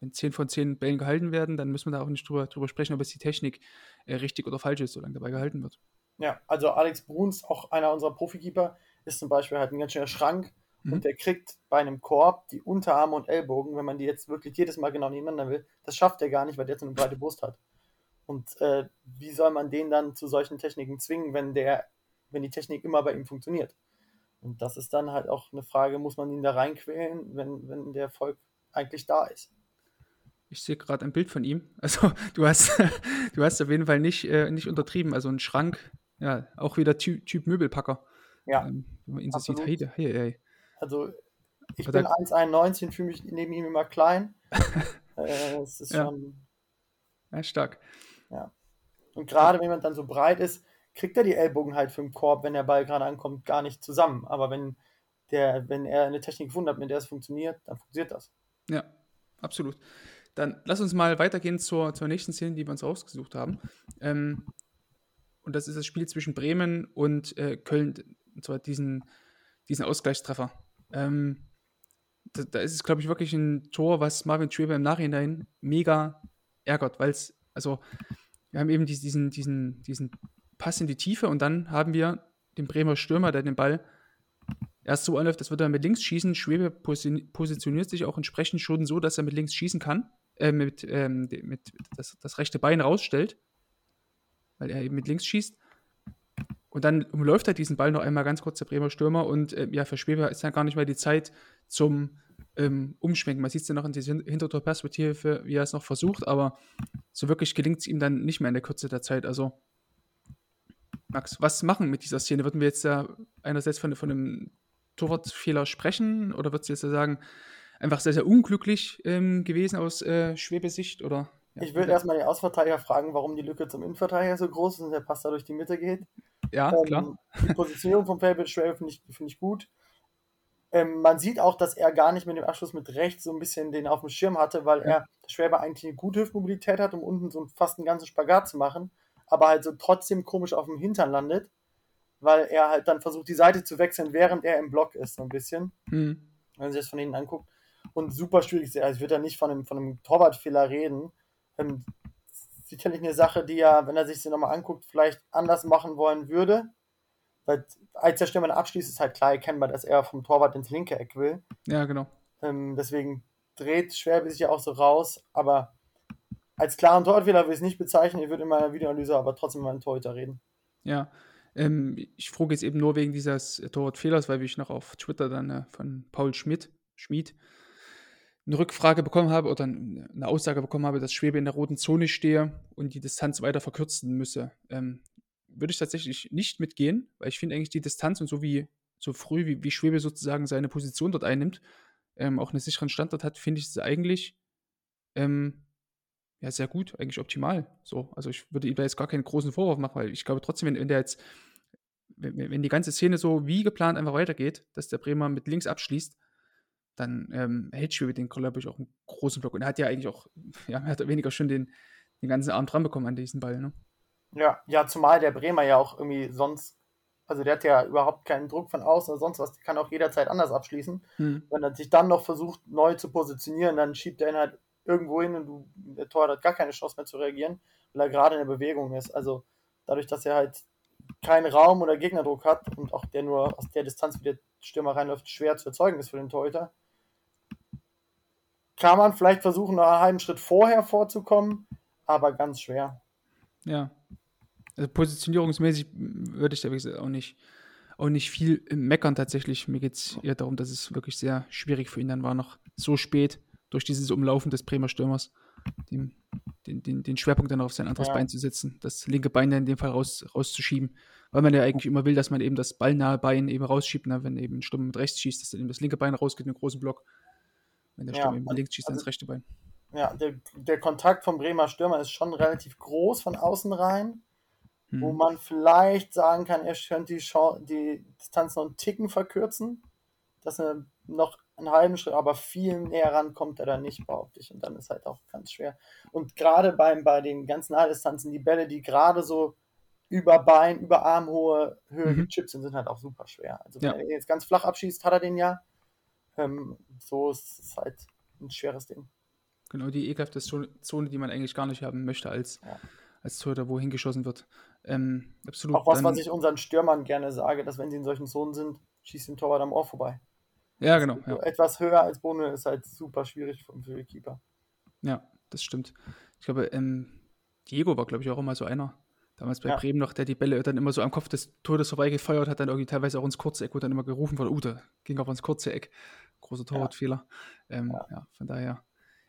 wenn 10 von 10 Bällen gehalten werden, dann müssen wir da auch nicht drüber, drüber sprechen, ob jetzt die Technik äh, richtig oder falsch ist, solange dabei gehalten wird. Ja, also Alex Bruns, auch einer unserer Profikeeper, ist zum Beispiel halt ein ganz schöner Schrank Mhm. und der kriegt bei einem Korb die Unterarme und Ellbogen, wenn man die jetzt wirklich jedes Mal genau nebeneinander will, das schafft er gar nicht, weil der so eine breite Brust hat. Und äh, wie soll man den dann zu solchen Techniken zwingen, wenn der, wenn die Technik immer bei ihm funktioniert? Und das ist dann halt auch eine Frage, muss man ihn da reinquälen, wenn, wenn der Erfolg eigentlich da ist? Ich sehe gerade ein Bild von ihm. Also du hast, du hast auf jeden Fall nicht, äh, nicht untertrieben. Also ein Schrank, ja, auch wieder Typ, typ Möbelpacker. Ja, Ähm, wenn man ihn so sieht, hey, hey, hey. Also ich Aber bin da- 1,91 und fühle mich neben ihm immer klein. äh, es ist Ja. schon Ja, stark. Und gerade wenn man dann so breit ist, kriegt er die Ellbogen halt für den Korb, wenn der Ball gerade ankommt, gar nicht zusammen. Aber wenn, der, wenn er eine Technik gefunden hat, mit der es funktioniert, dann funktioniert das. Ja, absolut. Dann lass uns mal weitergehen zur, zur nächsten Szene, die wir uns rausgesucht haben. Ähm, und das ist das Spiel zwischen Bremen und äh, Köln, und zwar diesen, diesen Ausgleichstreffer. Ähm, da, da ist es, glaube ich, wirklich ein Tor, was Marvin Schweber im Nachhinein mega ärgert, weil es, also, wir haben eben dies- diesen, diesen, diesen Pass in die Tiefe und dann haben wir den Bremer Stürmer, der den Ball erst so anläuft, das wird er mit links schießen. Schwebe posi- positioniert sich auch entsprechend schon so, dass er mit links schießen kann, äh, mit, ähm, mit das, das rechte Bein rausstellt, weil er eben mit links schießt. Und dann umläuft er diesen Ball noch einmal ganz kurz, der Bremer Stürmer. Und äh, ja, für Schweber ist dann gar nicht mehr die Zeit zum ähm, Umschwenken. Man sieht es ja noch in dieser Hin- Hintertorperspektive, wie er es noch versucht, aber so wirklich gelingt es ihm dann nicht mehr in der Kürze der Zeit. Also, Max, was machen mit dieser Szene? Würden wir jetzt da einerseits von, von einem Torwartfehler sprechen oder würdest du jetzt sagen, einfach sehr, sehr unglücklich ähm, gewesen aus äh, Schwebesicht? Oder, ja, Ich würde erstmal den Ausverteidiger fragen, warum die Lücke zum Innenverteidiger so groß ist und der Pass da durch die Mitte geht. Ja, Ähm, klar. Die Positionierung von Fabian Schwebe finde ich, finde ich gut. Ähm, man sieht auch, dass er gar nicht mit dem Abschluss mit rechts so ein bisschen den auf dem Schirm hatte, weil er, der Schwäber eigentlich eine gute Hüftmobilität hat, um unten so fast einen ganzen Spagat zu machen, aber halt so trotzdem komisch auf dem Hintern landet, weil er halt dann versucht, die Seite zu wechseln, während er im Block ist, so ein bisschen, Hm. wenn man sich das von hinten anguckt. Und super schwierig, ist. also ich würde da nicht von einem, von einem Torwartfehler reden. Ähm, sicherlich eine Sache, die er, wenn er sich sie nochmal anguckt, vielleicht anders machen wollen würde. Weil als der Stürmer abschließt, ist halt klar erkennbar, dass er vom Torwart ins linke Eck will. Ja, genau. Ähm, deswegen dreht Schwerbe sich ja auch so raus. Aber als klaren Torwartfehler würde ich es nicht bezeichnen. Ich würde in meiner Videoanalyse aber trotzdem mal einen Torhüter reden. Ja. Ähm, ich frage jetzt eben nur wegen dieses Torwartfehlers, weil ich noch auf Twitter dann äh, von Paul Schmidt, Schmid eine Rückfrage bekommen habe oder eine Aussage bekommen habe, dass Schwebe in der roten Zone stehe und die Distanz weiter verkürzen müsse. Ähm, würde ich tatsächlich nicht mitgehen, weil ich finde eigentlich die Distanz und so wie so früh, wie, wie Schwebe sozusagen seine Position dort einnimmt, ähm, auch einen sicheren Standort hat, finde ich es eigentlich ähm, ja, sehr gut, eigentlich optimal. So, also ich würde ihm da jetzt gar keinen großen Vorwurf machen, weil ich glaube trotzdem, wenn, wenn der jetzt, wenn, wenn die ganze Szene so wie geplant einfach weitergeht, dass der Bremer mit links abschließt, dann ähm, hält Schwebe den, glaube ich, auch einen großen Block. Und er hat ja eigentlich auch, ja, mehr oder weniger schon den, den ganzen Arm dran bekommen an diesen Ball, ne? Ja, ja, zumal der Bremer ja auch irgendwie sonst, also der hat ja überhaupt keinen Druck von außen oder sonst was, der kann auch jederzeit anders abschließen. Hm. Wenn er sich dann noch versucht, neu zu positionieren, dann schiebt er ihn halt irgendwo hin und du, der Tor hat gar keine Chance mehr zu reagieren, weil er gerade in der Bewegung ist. Also dadurch, dass er halt keinen Raum oder Gegnerdruck hat und auch der nur aus der Distanz, wie der Stürmer reinläuft, schwer zu erzeugen ist für den Torhüter, kann man vielleicht versuchen, noch einen halben Schritt vorher vorzukommen, aber ganz schwer. Ja. Also positionierungsmäßig würde ich da wie gesagt, auch nicht, auch nicht viel meckern tatsächlich. Mir geht es eher darum, dass es wirklich sehr schwierig für ihn dann war, noch so spät durch dieses Umlaufen des Bremer Stürmers den, den, den, den Schwerpunkt dann auf sein anderes Ja. Bein zu setzen, das linke Bein dann in dem Fall raus, rauszuschieben, weil man ja eigentlich immer will, dass man eben das ballnahe Bein eben rausschiebt, ne? wenn eben ein Stürmer mit rechts schießt, dass dann eben das linke Bein rausgeht in den großen Block. Wenn der Ja, Stürmer eben also- links schießt, dann das rechte Bein. Ja, der, der Kontakt vom Bremer Stürmer ist schon relativ groß von außen rein, wo Hm. man vielleicht sagen kann, er könnte die, die Distanz noch einen Ticken verkürzen, dass er noch einen halben Schritt, aber viel näher ran kommt er dann nicht, behaupte ich. Und dann ist halt auch ganz schwer. Und gerade beim, bei den ganzen Nahdistanzen, die Bälle, die gerade so über Bein, über Armhohe Höhe Mhm. gechippt sind, sind halt auch super schwer. Also wenn Ja. er jetzt ganz flach abschießt, hat er den ja. Ähm, so ist es halt ein schweres Ding. Genau, die ekelhafte Zone, Zone, die man eigentlich gar nicht haben möchte als, Ja. als Torhüter, wo hingeschossen wird. Ähm, absolut. Auch was, was ich unseren Stürmern gerne sage, dass wenn sie in solchen Zonen sind, schießt den Torwart am Ohr vorbei. ja, genau. Ja. Etwas höher als Bohne ist halt super schwierig für den Keeper. Ja, das stimmt. Ich glaube, ähm, Diego war, glaube ich, auch immer so einer. Damals bei Ja. Bremen noch, der die Bälle dann immer so am Kopf des Todes vorbeigefeuert hat, dann irgendwie teilweise auch ins kurze Eck, wo dann immer gerufen wurde, uh, da ging aber ins kurze Eck. Großer Torwartfehler. Ähm, ja. Ja. von daher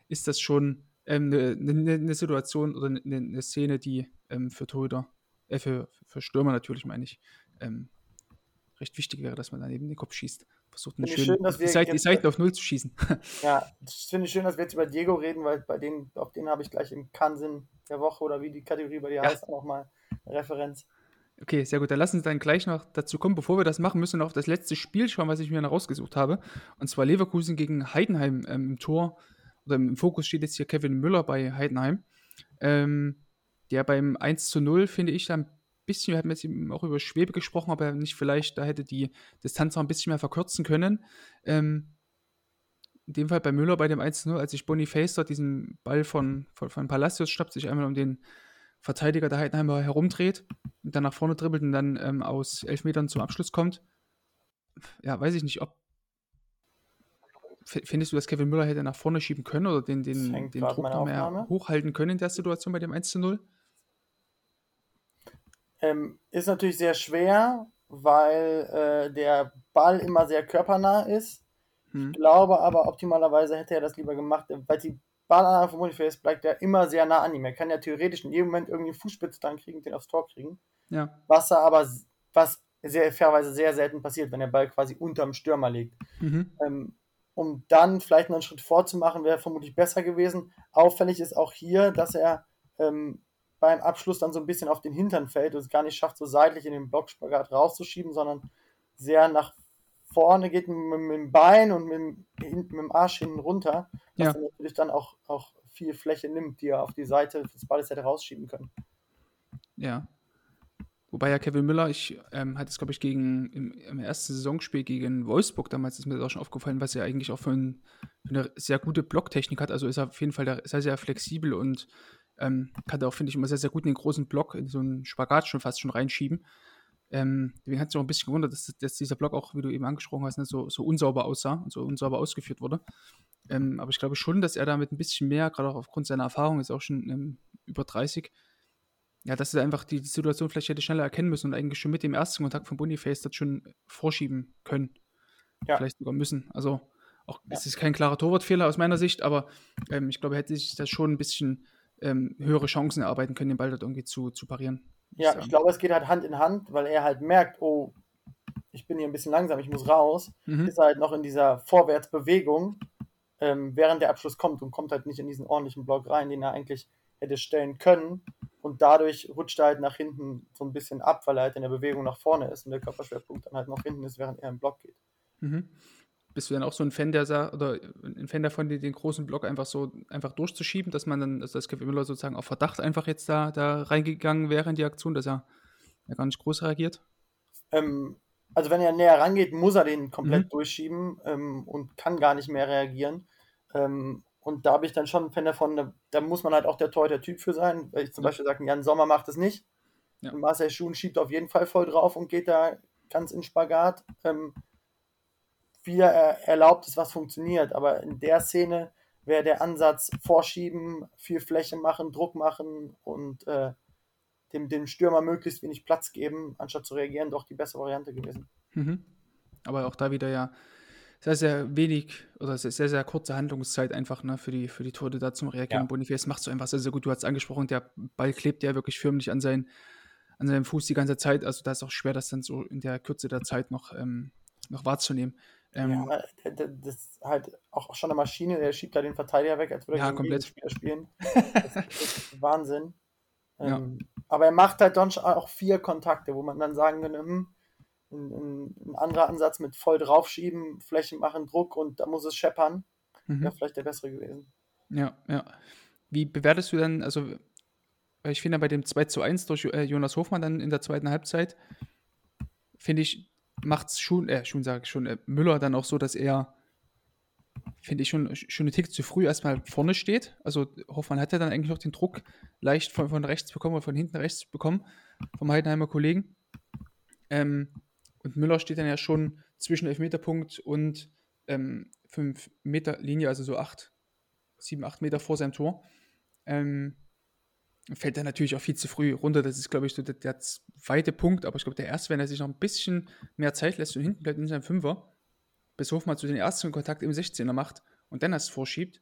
ist das schon eine ähm, ne, ne, ne Situation oder eine ne, ne Szene, die ähm, für Torhüter, äh, für, für Stürmer natürlich, meine ich, ähm, recht wichtig wäre, dass man dann eben den Kopf schießt. Versucht, ich schönen, schön, die, Seite, die auf Null zu schießen. Ja, das finde ich schön, dass wir jetzt über Diego reden, weil bei denen, auf den habe ich gleich im Kansen der Woche oder wie die Kategorie bei dir Ja. heißt, nochmal eine Referenz. Okay, sehr gut. Dann lassen Sie dann gleich noch dazu kommen. Bevor wir das machen, müssen wir noch auf das letzte Spiel schauen, was ich mir noch rausgesucht habe. Und zwar Leverkusen gegen Heidenheim ähm, im Tor. Oder im Fokus steht jetzt hier Kevin Müller bei Heidenheim. Ähm, der beim 1 zu 0, finde ich, da ein bisschen, wir hatten jetzt eben auch über Schwebe gesprochen, aber nicht vielleicht, da hätte die Distanz noch ein bisschen mehr verkürzen können. Ähm, in dem Fall bei Müller bei dem 1 zu 0, als sich Boniface dort diesen Ball von, von, von Palacios schnappt, sich einmal um den Verteidiger der Heidenheimer herumdreht und dann nach vorne dribbelt und dann ähm, aus elf Metern zum Abschluss kommt. Ja, weiß ich nicht, ob. Findest du, dass Kevin Müller hätte nach vorne schieben können oder den, den, den Druck noch mehr hochhalten können in der Situation bei dem 1 zu 0? Ähm, ist natürlich sehr schwer, weil äh, der Ball immer sehr körpernah ist. Hm. Ich glaube aber optimalerweise hätte er das lieber gemacht, weil die Ballannahme von Boniface bleibt ja immer sehr nah an ihm. Er kann ja theoretisch in jedem Moment irgendwie einen Fußspitze dann kriegen und den aufs Tor kriegen. Ja. Was er aber, was sehr fairerweise sehr selten passiert, wenn der Ball quasi unterm Stürmer liegt. Mhm. Ähm, um dann vielleicht noch einen Schritt vorzumachen, wäre vermutlich besser gewesen. Auffällig ist auch hier, dass er ähm, beim Abschluss dann so ein bisschen auf den Hintern fällt und es gar nicht schafft, so seitlich in den Blockspagat rauszuschieben, sondern sehr nach vorne geht mit, mit dem Bein und mit, mit dem Arsch hinten runter, was Ja. dann natürlich dann auch, auch viel Fläche nimmt, die er auf die Seite des Balles hätte rausschieben können. Ja. Wobei ja Kevin Müller, ich ähm, hatte es, glaube ich, gegen im, im ersten Saisonspiel gegen Wolfsburg damals ist mir das auch schon aufgefallen, was er eigentlich auch für, ein, für eine sehr gute Blocktechnik hat. Also ist er auf jeden Fall sehr, sehr flexibel und ähm, kann da auch, finde ich, immer sehr, sehr gut in den großen Block, in so einen Spagat schon fast schon reinschieben. Ähm, deswegen hat es auch ein bisschen gewundert, dass, dass dieser Block auch, wie du eben angesprochen hast, ne, so, so unsauber aussah und so unsauber ausgeführt wurde. Ähm, aber ich glaube schon, dass er damit ein bisschen mehr, gerade auch aufgrund seiner Erfahrung, ist auch schon ähm, über 30, ja, dass er einfach die, die Situation vielleicht hätte schneller erkennen müssen und eigentlich schon mit dem ersten Kontakt von Boniface das schon vorschieben können. Ja. Vielleicht sogar müssen. Also auch, Ja. es ist kein klarer Torwartfehler aus meiner Sicht, aber ähm, ich glaube, er hätte sich das schon ein bisschen ähm, höhere Chancen erarbeiten können, den Ball dort irgendwie zu, zu parieren. Ja, ich glaube, es geht halt Hand in Hand, weil er halt merkt, oh, ich bin hier ein bisschen langsam, ich muss raus. Mhm. Ist er halt noch in dieser Vorwärtsbewegung, ähm, während der Abschluss kommt und kommt halt nicht in diesen ordentlichen Block rein, den er eigentlich hätte stellen können. Und dadurch rutscht er halt nach hinten so ein bisschen ab, weil er halt in der Bewegung nach vorne ist und der Körperschwerpunkt dann halt noch hinten ist, während er im Block geht. Mhm. Bist du dann auch so ein Fan, der oder ein Fan davon, den, den großen Block einfach so einfach durchzuschieben, dass man dann, dass das Kevin Müller sozusagen auf Verdacht einfach jetzt da, da reingegangen wäre in die Aktion, dass er, er gar nicht groß reagiert? Ähm, also wenn er näher rangeht, muss er den komplett Mhm. durchschieben ähm, und kann gar nicht mehr reagieren. Ähm, und da bin ich dann schon ein Fan davon, da, da muss man halt auch der Torhüter-Typ für sein. Weil ich zum Ja. Beispiel sage, Jan Sommer macht es nicht. Ja. Marcel Schuhn schiebt auf jeden Fall voll drauf und geht da ganz in Spagat. Ähm, wie er erlaubt ist, was funktioniert. Aber in der Szene wäre der Ansatz vorschieben, viel Fläche machen, Druck machen und äh, dem, dem Stürmer möglichst wenig Platz geben, anstatt zu reagieren, doch die bessere Variante gewesen. Mhm. Aber auch da wieder ja sehr, sehr wenig oder sehr, sehr, sehr kurze Handlungszeit einfach ne, für, die, für die Tode da zum Reagieren. Ja. Boniface macht so einfach sehr, sehr gut. Du hast es angesprochen, der Ball klebt ja wirklich förmlich an, sein, an seinem Fuß die ganze Zeit. Also da ist auch schwer, das dann so in der Kürze der Zeit noch, ähm, noch wahrzunehmen. Ähm, ja, das ist halt auch schon eine Maschine, der schiebt da den Verteidiger weg, als würde er ja, komplett. Spieler spielen. Das ist, Wahnsinn. Ähm, ja. Aber er macht halt dann auch vier Kontakte, wo man dann sagen könnte, hm, ein, ein, ein, anderer Ansatz mit voll draufschieben, Flächen machen Druck und da muss es scheppern. Mhm. Wäre vielleicht der bessere gewesen. Ja, ja. Wie bewertest du dann, also ich finde bei dem 2 zu 1 durch äh, Jonas Hofmann dann in der zweiten Halbzeit, finde ich, macht es schon, äh, schon sage ich schon, äh, Müller dann auch so, dass er, finde ich, schon, schon einen Tick zu früh erstmal vorne steht. Also Hoffmann hat ja dann eigentlich noch den Druck leicht von, von rechts bekommen oder von hinten rechts bekommen, vom Heidenheimer Kollegen. Ähm, und Müller steht dann ja schon zwischen Elfmeterpunkt und ähm, 5 Meter Linie, also so 8, 7, 8 Meter vor seinem Tor. Ähm, fällt er natürlich auch viel zu früh runter. Das ist, glaube ich, so der, der zweite Punkt. Aber ich glaube, der erste, wenn er sich noch ein bisschen mehr Zeit lässt und hinten bleibt in seinem Fünfer, bis Hofmann zu den ersten Kontakt im 16er macht und dann das vorschiebt,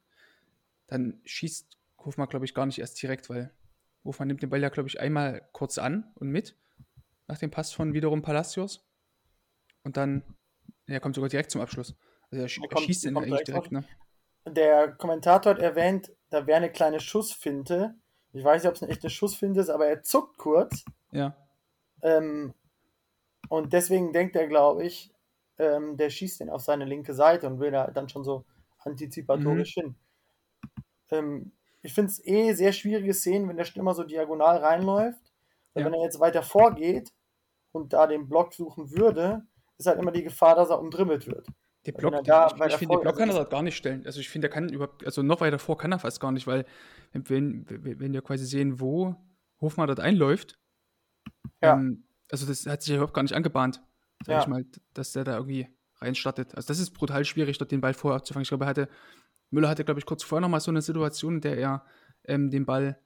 dann schießt Hofmann, glaube ich, gar nicht erst direkt, weil Hofmann nimmt den Ball ja, glaube ich, einmal kurz an und mit, nach dem Pass von wiederum Palacios. Und dann, er kommt sogar direkt zum Abschluss. Also er, er, er schießt ihn eigentlich direkt, direkt ne? Der Kommentator hat erwähnt, da wäre eine kleine Schussfinte ich weiß nicht, ob es eine echte Schussfinte ist, aber er zuckt kurz. Ja. Ähm, und deswegen denkt er, glaube ich, ähm, der schießt den auf seine linke Seite und will da dann schon so antizipatorisch mhm. hin. Ähm, ich finde es eh sehr schwierige Szenen, wenn der Stürmer so diagonal reinläuft. Weil ja. wenn er jetzt weiter vorgeht und da den Block suchen würde, ist halt immer die Gefahr, dass er umdribbelt wird. Der Block, da, ich, ich finde, den Block kann er dort gar nicht stellen. Also ich finde, er kann überhaupt, also noch weiter vor kann er fast gar nicht, weil wenn, wenn wir quasi sehen, wo Hofmann dort einläuft, ja. ähm, also das hat sich ja überhaupt gar nicht angebahnt, sag ja. ich mal, dass der da irgendwie reinstartet. Also das ist brutal schwierig, dort den Ball vorher abzufangen. Ich glaube, er hatte, Müller hatte, glaube ich, kurz vorher nochmal so eine Situation, in der er ähm, den Ball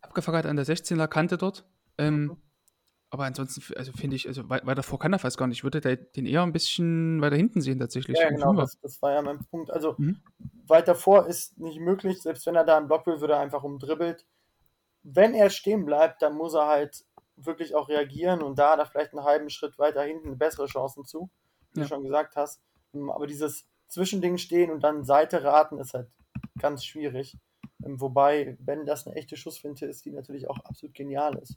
abgefangen hat an der 16er Kante dort. Ähm, mhm. Aber ansonsten, also finde ich, also weiter vor kann er fast gar nicht. Ich würde den eher ein bisschen weiter hinten sehen tatsächlich. Ja, genau, das, das, war ja mein Punkt. Also mhm. weiter vor ist nicht möglich. Selbst wenn er da einen Block will, würde er einfach umdribbelt. Wenn er stehen bleibt, dann muss er halt wirklich auch reagieren und da hat er vielleicht einen halben Schritt weiter hinten bessere Chancen zu, wie ja. du schon gesagt hast. Ähm, aber dieses Zwischending stehen und dann Seite raten ist halt ganz schwierig. Ähm, wobei, wenn das eine echte Schussfinte ist, die natürlich auch absolut genial ist.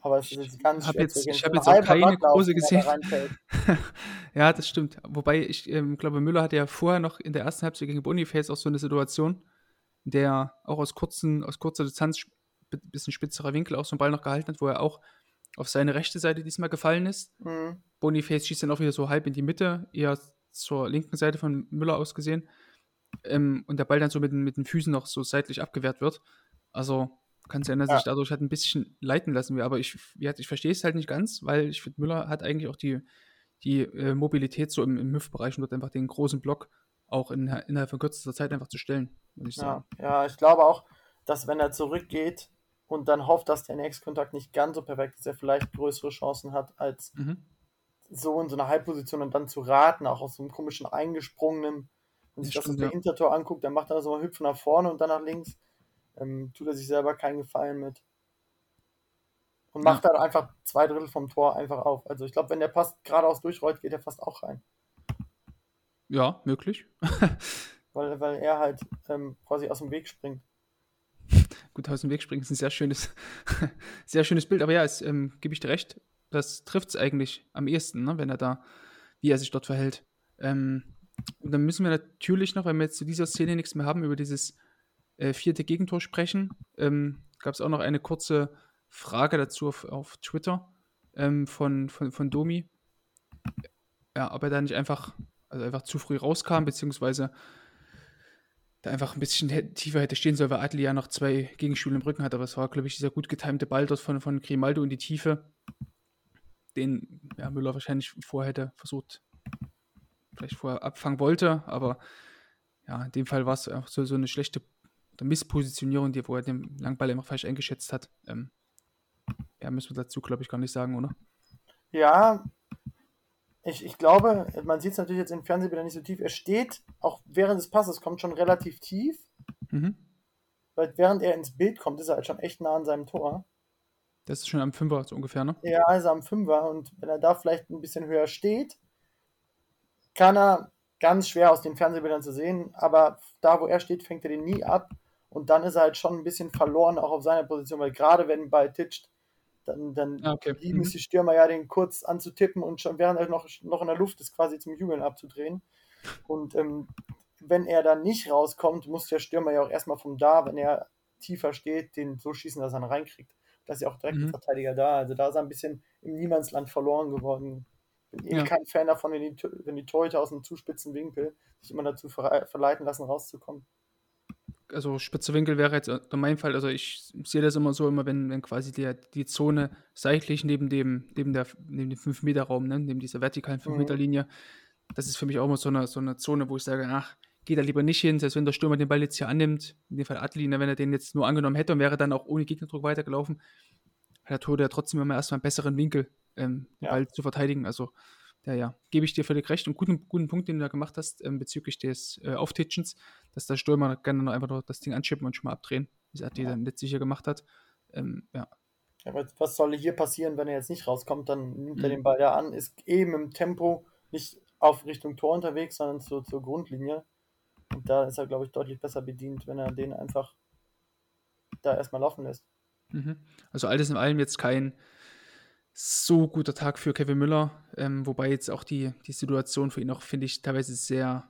Aber es ist jetzt ganz hab jetzt, Ich habe jetzt auch keine große gesehen. ja, das stimmt. Wobei ich ähm, glaube, Müller hatte ja vorher noch in der ersten Halbzeit gegen Boniface auch so eine Situation, in der er auch aus, kurzen, aus kurzer Distanz, bisschen spitzerer Winkel auch so einen Ball noch gehalten hat, wo er auch auf seine rechte Seite diesmal gefallen ist. Mhm. Boniface schießt dann auch wieder so halb in die Mitte, eher zur linken Seite von Müller aus gesehen. Ähm, und der Ball dann so mit, mit den Füßen noch so seitlich abgewehrt wird. Also kann sein, dass ja. sich dadurch halt ein bisschen leiten lassen will. Aber ich, ja, ich verstehe es halt nicht ganz, weil ich finde, Müller hat eigentlich auch die, die äh, Mobilität so im, im Hüftbereich und dort einfach den großen Block auch in, innerhalb von kürzester Zeit einfach zu stellen, würde ich sagen. Ja, ja, ich glaube auch, dass wenn er zurückgeht und dann hofft, dass der Nächstkontakt nicht ganz so perfekt ist, er vielleicht größere Chancen hat, als mhm. so in so einer Halbposition und dann zu raten, auch aus so einem komischen eingesprungenen, wenn sich das, das, das ja. Hintertor anguckt, dann macht er so mal Hüpfen nach vorne und dann nach links ähm, tut er sich selber keinen Gefallen mit. Und macht ja. dann einfach zwei Drittel vom Tor einfach auf. Also ich glaube, wenn der Pass geradeaus durchrollt, geht er fast auch rein. Ja, möglich. weil, weil er halt ähm, quasi aus dem Weg springt. Gut, aus dem Weg springen ist ein sehr schönes, sehr schönes Bild. Aber ja, es ähm, gebe ich dir recht. Das trifft es eigentlich am ehesten, ne, wenn er da, wie er sich dort verhält. Ähm, und dann müssen wir natürlich noch, weil wir jetzt zu dieser Szene nichts mehr haben, über dieses äh, vierte Gegentor sprechen. Ähm, Gab es auch noch eine kurze Frage dazu auf, auf Twitter ähm, von, von, von Domi. Ja, ob er da nicht einfach, also einfach zu früh rauskam, beziehungsweise da einfach ein bisschen tiefer hätte stehen sollen, weil Adli ja noch zwei Gegenspiele im Rücken hat. Aber es war, glaube ich, dieser gut getimte Ball dort von, von Grimaldo in die Tiefe, den ja, Müller wahrscheinlich vorher hätte versucht, vielleicht vorher abfangen wollte. Aber ja, in dem Fall war es auch so, so eine schlechte Misspositionierung, die, wo er den Langball immer falsch eingeschätzt hat. Ähm, ja, müssen wir dazu, glaube ich, gar nicht sagen, oder? Ja, ich, ich glaube, man sieht es natürlich jetzt im Fernsehbild nicht so tief. Er steht, auch während des Passes, kommt schon relativ tief. Mhm. Weil während er ins Bild kommt, ist er halt schon echt nah an seinem Tor. Das ist schon am Fünfer so ungefähr, ne? Ja, also am Fünfer. Und wenn er da vielleicht ein bisschen höher steht, kann er ganz schwer aus den Fernsehbildern zu sehen. Aber da, wo er steht, fängt er den nie ab. Und dann ist er halt schon ein bisschen verloren, auch auf seiner Position, weil gerade wenn bei titscht, dann, dann ah, okay. lieben es mhm. die Stürmer ja, den kurz anzutippen und schon während er noch, noch in der Luft ist, quasi zum Jubeln abzudrehen. Und ähm, wenn er dann nicht rauskommt, muss der Stürmer ja auch erstmal vom da, wenn er tiefer steht, den so schießen, dass er ihn reinkriegt. Da ist ja auch direkt mhm. ein Verteidiger da. Also da ist er ein bisschen im Niemandsland verloren geworden. Bin eh ja. kein Fan davon, wenn die, wenn die Torhüter aus einem zu spitzen Winkel sich immer dazu verleiten lassen, rauszukommen also spitze Winkel wäre jetzt in meinem Fall, also ich sehe das immer so, immer wenn, wenn quasi die, die Zone seitlich neben dem, neben der, neben dem 5-Meter-Raum, ne, neben dieser vertikalen 5-Meter-Linie, mhm. das ist für mich auch immer so eine, so eine Zone, wo ich sage, ach, geht da lieber nicht hin, selbst wenn der Stürmer den Ball jetzt hier annimmt, in dem Fall Adli, ne, wenn er den jetzt nur angenommen hätte und wäre dann auch ohne Gegnerdruck weitergelaufen, hat der Tode ja trotzdem immer erstmal einen besseren Winkel, ähm, den ja. Ball zu verteidigen, also ja, ja, gebe ich dir völlig recht. Und guten, guten Punkt, den du da gemacht hast ähm, bezüglich des äh, Auftitschens, dass der Stürmer gerne noch einfach noch das Ding anschippen und schon mal abdrehen, wie es ja. dann letztlich hier gemacht hat. Ähm, ja. ja was soll hier passieren, wenn er jetzt nicht rauskommt? Dann nimmt mhm. er den Ball ja an, ist eben im Tempo nicht auf Richtung Tor unterwegs, sondern zu, zur Grundlinie. Und da ist er, glaube ich, deutlich besser bedient, wenn er den einfach da erstmal laufen lässt. Mhm. Also alles in allem jetzt kein so guter Tag für Kevin Müller, ähm, wobei jetzt auch die, die Situation für ihn auch, finde ich, teilweise sehr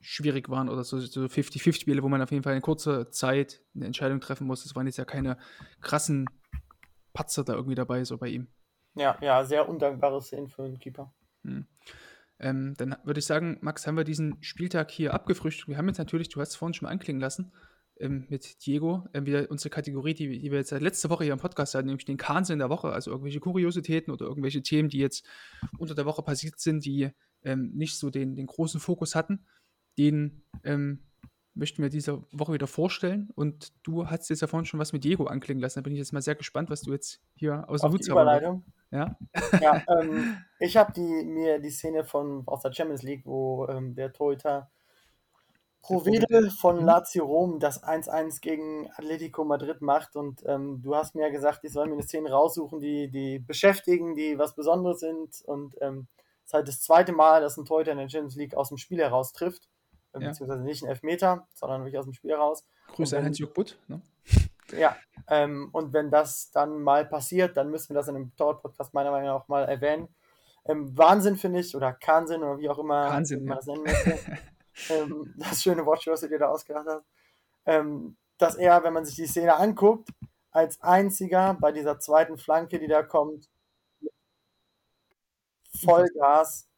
schwierig waren oder so 50-50-Spiele, wo man auf jeden Fall in kurzer Zeit eine Entscheidung treffen muss. Es waren jetzt ja keine krassen Patzer da irgendwie dabei, so bei ihm. Ja, ja, sehr undankbare Szenen für einen Keeper. Hm. Ähm, dann würde ich sagen, Max, haben wir diesen Spieltag hier abgefrühstückt. Wir haben jetzt natürlich, du hast es vorhin schon mal anklingen lassen, ähm, mit Diego, ähm, wieder unsere Kategorie, die, die wir jetzt letzte Woche hier im Podcast hatten, nämlich den Kahnsinn der Woche, also irgendwelche Kuriositäten oder irgendwelche Themen, die jetzt unter der Woche passiert sind, die ähm, nicht so den, den großen Fokus hatten. Den ähm, möchten wir diese Woche wieder vorstellen. Und du hast jetzt ja vorhin schon was mit Diego anklingen lassen. Da bin ich jetzt mal sehr gespannt, was du jetzt hier aus der Hut Überleitung. Ja, ja ähm, ich habe mir die Szene von aus der Champions League, wo ähm, der Torhüter Provede von mhm. Lazio Rom das 1-1 gegen Atletico Madrid macht. Und ähm, du hast mir ja gesagt, ich soll mir eine Szene raussuchen, die, die beschäftigen, die was Besonderes sind. Und ähm, es ist halt das zweite Mal, dass ein Torhüter in der Champions League aus dem Spiel heraus trifft. Äh, ja. Beziehungsweise nicht ein Elfmeter, sondern wirklich aus dem Spiel heraus. Grüße an Hans-Jörg Butt. Ne? Ja, ähm, und wenn das dann mal passiert, dann müssen wir das in einem Torwart-Podcast meiner Meinung nach auch mal erwähnen. Ähm, Wahnsinn finde ich, oder Kahnsinn, oder wie auch immer Wahnsinn, man das nennen möchte. ähm, das schöne Wort, was du dir da ausgedacht hast, ähm, dass er, wenn man sich die Szene anguckt, als einziger bei dieser zweiten Flanke, die da kommt, Vollgas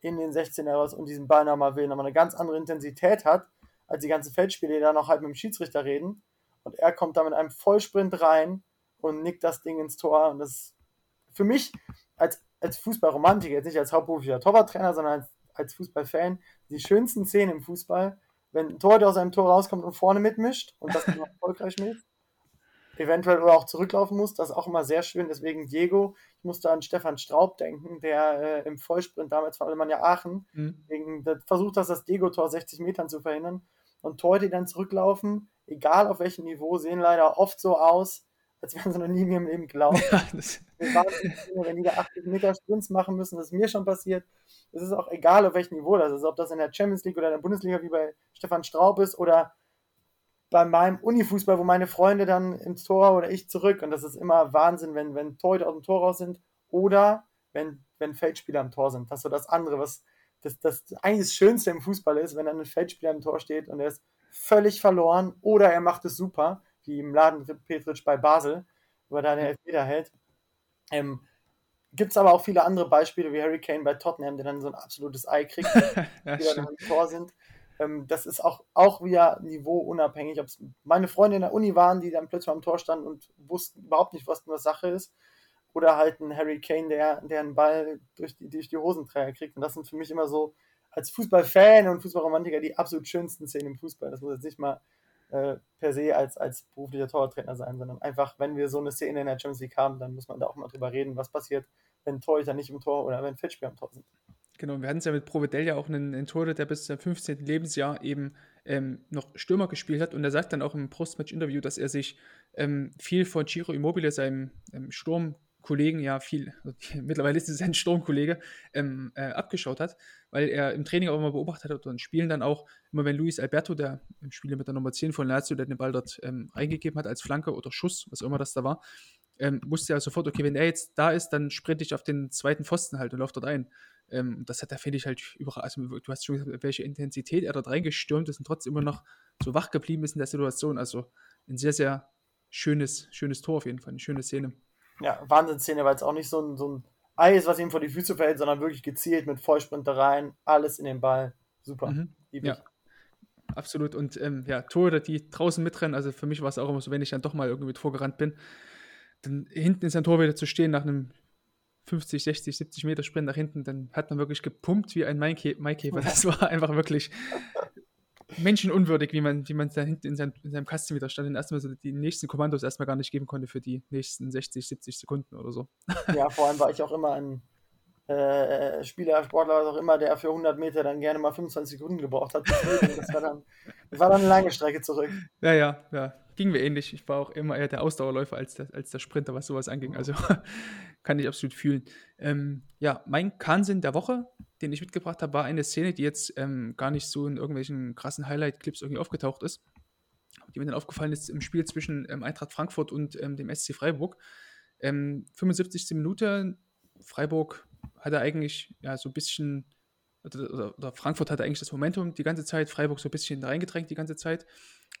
in den 16er raus und diesen Ball nochmal will, nochmal eine ganz andere Intensität hat, als die ganzen Feldspiele, die da noch halt mit dem Schiedsrichter reden. Und er kommt da mit einem Vollsprint rein und nickt das Ding ins Tor. Und das ist für mich als, als Fußballromantiker, jetzt nicht als hauptberuflicher Torwarttrainer, sondern als als Fußballfan die schönsten Szenen im Fußball, wenn ein Torhüter aus einem Tor rauskommt und vorne mitmischt und das dann erfolgreich mit, eventuell oder auch zurücklaufen muss, das ist auch immer sehr schön. Deswegen Diego, ich musste an Stefan Straub denken, der äh, im Vollsprint damals von Alemannia Aachen mhm. wegen, versucht hat, das Diego-Tor 60 Metern zu verhindern. Und Torhüter, die dann zurücklaufen, egal auf welchem Niveau, sehen leider oft so aus, als wären sie noch nie in ihrem Leben gelaufen. Ja, wenn die da 80 Meter Sprints machen müssen, das ist mir schon passiert. Es ist auch egal, auf welchem Niveau das ist, ob das in der Champions League oder in der Bundesliga wie bei Stefan Straub ist oder bei meinem Unifußball, wo meine Freunde dann ins Tor oder ich zurück. Und das ist immer Wahnsinn, wenn, wenn Torhüter aus dem Tor raus sind oder wenn, wenn Feldspieler am Tor sind. Das ist so das andere, was das, das eigentlich das Schönste im Fußball ist, wenn dann ein Feldspieler im Tor steht und er ist völlig verloren oder er macht es super wie im Laden Petric bei Basel, wo er da den Elfmeter hält. Ähm, Gibt es aber auch viele andere Beispiele, wie Harry Kane bei Tottenham, der dann so ein absolutes Ei kriegt, die dann im Tor sind. Ähm, das ist auch, auch wieder niveauunabhängig. Ob meine Freunde in der Uni waren, die dann plötzlich am Tor standen und wussten überhaupt nicht, was nur Sache ist. Oder halt ein Harry Kane, der, der einen Ball durch die, durch die Hosenträger kriegt. Und das sind für mich immer so, als Fußballfan und Fußballromantiker, die absolut schönsten Szenen im Fußball. Das muss jetzt nicht mal äh, per se als, als beruflicher Torwarttrainer sein, sondern einfach, wenn wir so eine Szene in der Champions League haben, dann muss man da auch mal drüber reden, was passiert, wenn Torhüter nicht im Tor oder wenn Fitchby am Tor sind. Genau, wir hatten es ja mit Provedel ja auch einen, einen Torhüter, der bis zum 15. Lebensjahr eben ähm, noch Stürmer gespielt hat und er sagt dann auch im Postmatch-Interview, dass er sich ähm, viel von Giro Immobile, seinem ähm, Sturmkollegen, ja viel, also, mittlerweile ist es ein Sturmkollege, ähm, äh, abgeschaut hat, weil er im Training auch immer beobachtet hat und Spielen dann auch, immer wenn Luis Alberto, der im Spiel mit der Nummer 10 von Lazio, der den Ball dort ähm, reingegeben hat als Flanke oder Schuss, was auch immer das da war, ähm, wusste er sofort, okay, wenn er jetzt da ist, dann sprinte ich auf den zweiten Pfosten halt und laufe dort ein. Ähm, das hat er, finde ich, halt überall, also du hast schon gesagt, welche Intensität er dort reingestürmt ist und trotzdem immer noch so wach geblieben ist in der Situation. Also ein sehr, sehr schönes, schönes Tor auf jeden Fall, eine schöne Szene. Ja, Wahnsinnsszene, weil es auch nicht so ein, so ein Ei ist, was ihm vor die Füße fällt, sondern wirklich gezielt mit Vollsprintereien, alles in den Ball. Super. Mhm. Ja. Absolut. Und ähm, ja, Tore, die draußen mitrennen, also für mich war es auch immer so, wenn ich dann doch mal irgendwie mit vorgerannt bin, dann hinten in sein Tor wieder zu stehen nach einem 50, 60, 70 Meter Sprint nach hinten, dann hat man wirklich gepumpt wie ein Maikäfer. Das war einfach wirklich menschenunwürdig, wie man, wie man da hinten in, sein, in seinem Kasten wieder stand und erstmal so die nächsten Kommandos erstmal gar nicht geben konnte für die nächsten 60, 70 Sekunden oder so. Ja, vor allem war ich auch immer ein äh, Spieler, Sportler, was auch immer, der für 100 Meter dann gerne mal 25 Sekunden gebraucht hat. Das war dann, das war dann eine lange Strecke zurück. Ja, ja, ja. Ging mir ähnlich. Ich war auch immer eher der Ausdauerläufer als der, als der Sprinter, was sowas anging. Also kann ich absolut fühlen. Ähm, ja, mein Kahnsinn der Woche, den ich mitgebracht habe, war eine Szene, die jetzt ähm, gar nicht so in irgendwelchen krassen Highlight-Clips irgendwie aufgetaucht ist. Die mir dann aufgefallen ist im Spiel zwischen ähm, Eintracht Frankfurt und ähm, dem SC Freiburg. 75. Ähm, Minute, Freiburg hatte eigentlich ja so ein bisschen, oder, oder, Frankfurt hatte eigentlich das Momentum die ganze Zeit, Freiburg so ein bisschen reingedrängt die ganze Zeit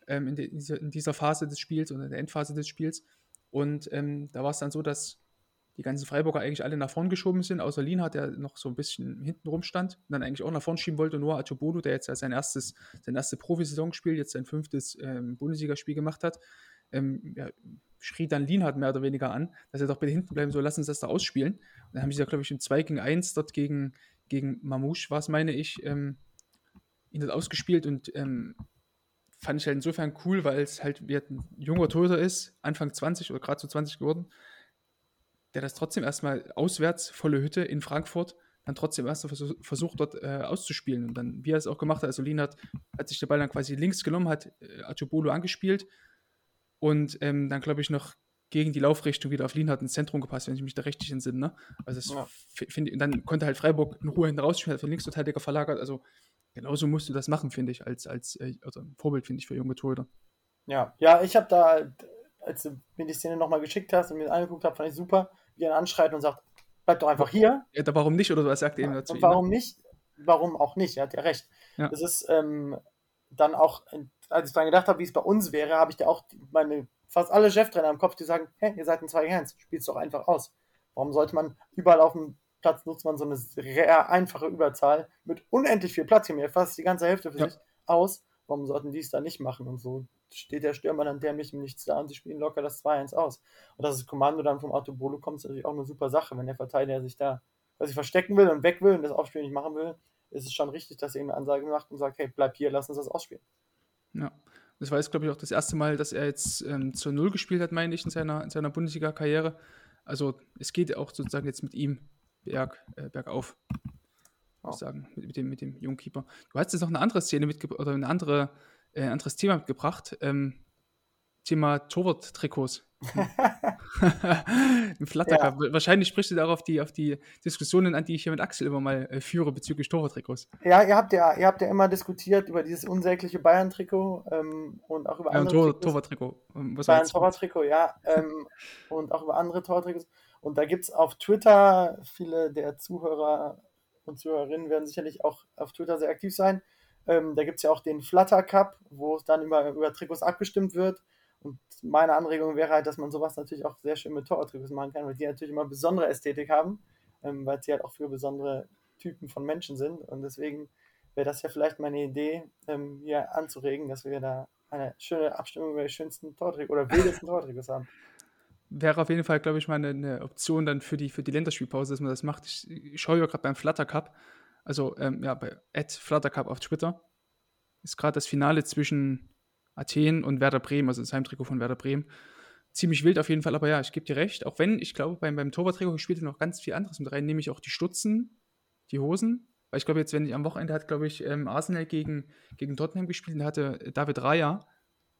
ähm, in, de, in, dieser, Phase des Spiels und in der Endphase des Spiels. Und ähm, da war es dann so, dass die ganzen Freiburger eigentlich alle nach vorn geschoben sind, außer Lienhardt, der noch so ein bisschen hinten rumstand und dann eigentlich auch nach vorn schieben wollte. Nur Atobolo, der jetzt sein erstes, sein erstes Profisaison spielt, jetzt sein fünftes ähm, Bundesligaspiel gemacht hat, ähm, ja, schrie dann Lienhardt mehr oder weniger an, dass er doch bitte hinten bleiben soll, lassen Sie das da ausspielen. Und dann haben sie ja, glaube ich, im 2 gegen 1 dort gegen, gegen Mamouche, was meine ich, ähm, ihn dort ausgespielt und ähm, fand ich halt insofern cool, weil es halt ein junger Torhüter ist, Anfang 20 oder gerade zu 20 geworden, der das trotzdem erstmal auswärts, volle Hütte in Frankfurt, dann trotzdem erst versucht dort äh, auszuspielen. Und dann, wie er es auch gemacht hat, also Lienhardt hat sich der Ball dann quasi links genommen, hat äh, Acebolo angespielt und ähm, dann, glaube ich, noch gegen die Laufrichtung wieder auf Lienhardt ins Zentrum gepasst, wenn ich mich da richtig entsinne. Ne? Also ja. finde und dann konnte halt Freiburg in Ruhe hinten rausspielen, hat von Linksverteidiger verlagert. Also genauso musst du das machen, finde ich, als, als äh, also ein Vorbild, finde ich, für junge Torhüter. Ja, ja, ich habe da, als du mir die Szene nochmal geschickt hast und mir angeguckt hast, fand ich super, er anschreit und sagt, bleib doch einfach hier. Ja, warum nicht, oder was sagt er eben dazu? Und warum nicht? Warum auch nicht? Er hat ja recht. Ja. Das ist ähm, dann auch als ich daran gedacht habe, wie es bei uns wäre, habe ich da auch meine fast alle Cheftrainer im Kopf, die sagen, hey, ihr seid ein 2 Hands, spielt es doch einfach aus. Warum sollte man überall auf dem Platz nutzt man so eine sehr einfache Überzahl mit unendlich viel Platz, hier mir fast die ganze Hälfte für ja. sich aus. Warum sollten die es da nicht machen? Und so steht der Stürmer dann dämlich im Nichts da und sie spielen locker das 2-1 aus. Und dass das Kommando dann vom Autobolo kommt, ist natürlich auch eine super Sache. Wenn der Verteidiger sich da ich verstecken will und weg will und das Aufspiel nicht machen will, ist es schon richtig, dass er ihm eine Ansage macht und sagt, hey, bleib hier, lass uns das ausspielen. Ja. Das war jetzt, glaube ich, auch das erste Mal, dass er jetzt ähm, zur Null gespielt hat, meine ich, in seiner, in seiner Bundesliga-Karriere. Also es geht auch sozusagen jetzt mit ihm berg, äh, bergauf. Oh. Ich sagen, mit, mit, dem, mit dem Jungkeeper. Du hast jetzt noch eine andere Szene mitgebracht, oder ein andere, äh, anderes Thema mitgebracht. Ähm, Thema Torwart-Trikots. Ein Flattercup. Ja. Wahrscheinlich sprichst du darauf die, auf die Diskussionen an, die ich hier mit Axel immer mal äh, führe bezüglich Torwarttrikots. Ja, ihr habt ja, ihr habt ja immer diskutiert über dieses unsägliche Bayern-Trikot ähm, und auch über ja, andere Tor, Torwarttrikot. Ähm, Bayern Torwarttrikot, ja. Ähm, und auch über andere Torwarttrikots. Und da gibt es auf Twitter, viele der Zuhörer und Zuhörerinnen werden sicherlich auch auf Twitter sehr aktiv sein. Ähm, da gibt es ja auch den Flutter Cup, wo es dann über, über Trikots abgestimmt wird. Und meine Anregung wäre halt, dass man sowas natürlich auch sehr schön mit Torwarttrikots machen kann, weil die natürlich immer besondere Ästhetik haben, ähm, weil sie halt auch für besondere Typen von Menschen sind. Und deswegen wäre das ja vielleicht meine Idee, ähm, hier anzuregen, dass wir da eine schöne Abstimmung über die schönsten Torträger oder wildesten Torträgers haben. Wäre auf jeden Fall, glaube ich, mal eine, eine, Option dann für die, für die Länderspielpause, dass man das macht. Ich, ich schaue ja gerade beim Flutter Cup, also ähm, ja, bei Flutter Cup auf Twitter, ist gerade das Finale zwischen Athen und Werder Bremen, also das Heimtrikot von Werder Bremen. Ziemlich wild auf jeden Fall, aber ja, ich gebe dir recht. Auch wenn, ich glaube, beim, beim Torwarttrikot spielt noch ganz viel anderes mit rein, nämlich auch die Stutzen, die Hosen. Weil ich glaube, jetzt, wenn ich am Wochenende hat, glaube ich, ähm, Arsenal gegen, gegen Tottenham gespielt und da hatte David Raya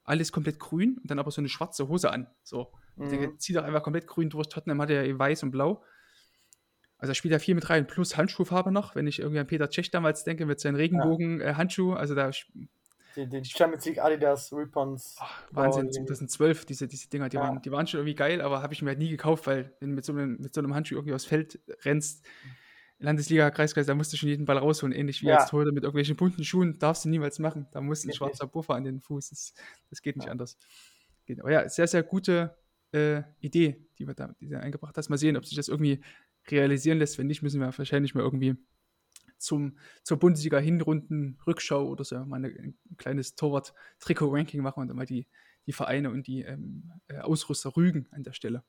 alles komplett grün und dann aber so eine schwarze Hose an. So. Mhm. Der zieht auch einfach komplett grün durch. Tottenham hatte ja eh weiß und blau. Also er spielt ja viel mit rein, plus Handschuhfarbe noch, wenn ich irgendwie an Peter Cech damals denke, mit seinen Regenbogen-Handschuh. Ja. Äh, also da. Die, die, Champions League Adidas Ripons. Wahnsinn, 2012, diese, diese Dinger, die, ja. waren, die waren schon irgendwie geil, aber habe ich mir halt nie gekauft, weil wenn du mit so einem, mit so einem Handschuh irgendwie aufs Feld rennst, Landesliga, Kreiskreis, da musst du schon jeden Ball rausholen, ähnlich wie ja. als Torhüter mit irgendwelchen bunten Schuhen, darfst du niemals machen. Da muss ein schwarzer Puffer an den Fuß, das, das geht nicht ja. anders. Geht. Aber ja, sehr, sehr gute äh, Idee, die, wir da, die du eingebracht hast. Mal sehen, ob sich das irgendwie realisieren lässt. Wenn nicht, müssen wir wahrscheinlich mal irgendwie zum, zur Bundesliga Hinrunden Rückschau oder so mal eine, ein kleines Torwart-Trikot-Ranking machen und dann mal die, die Vereine und die ähm, äh, Ausrüster rügen an der Stelle.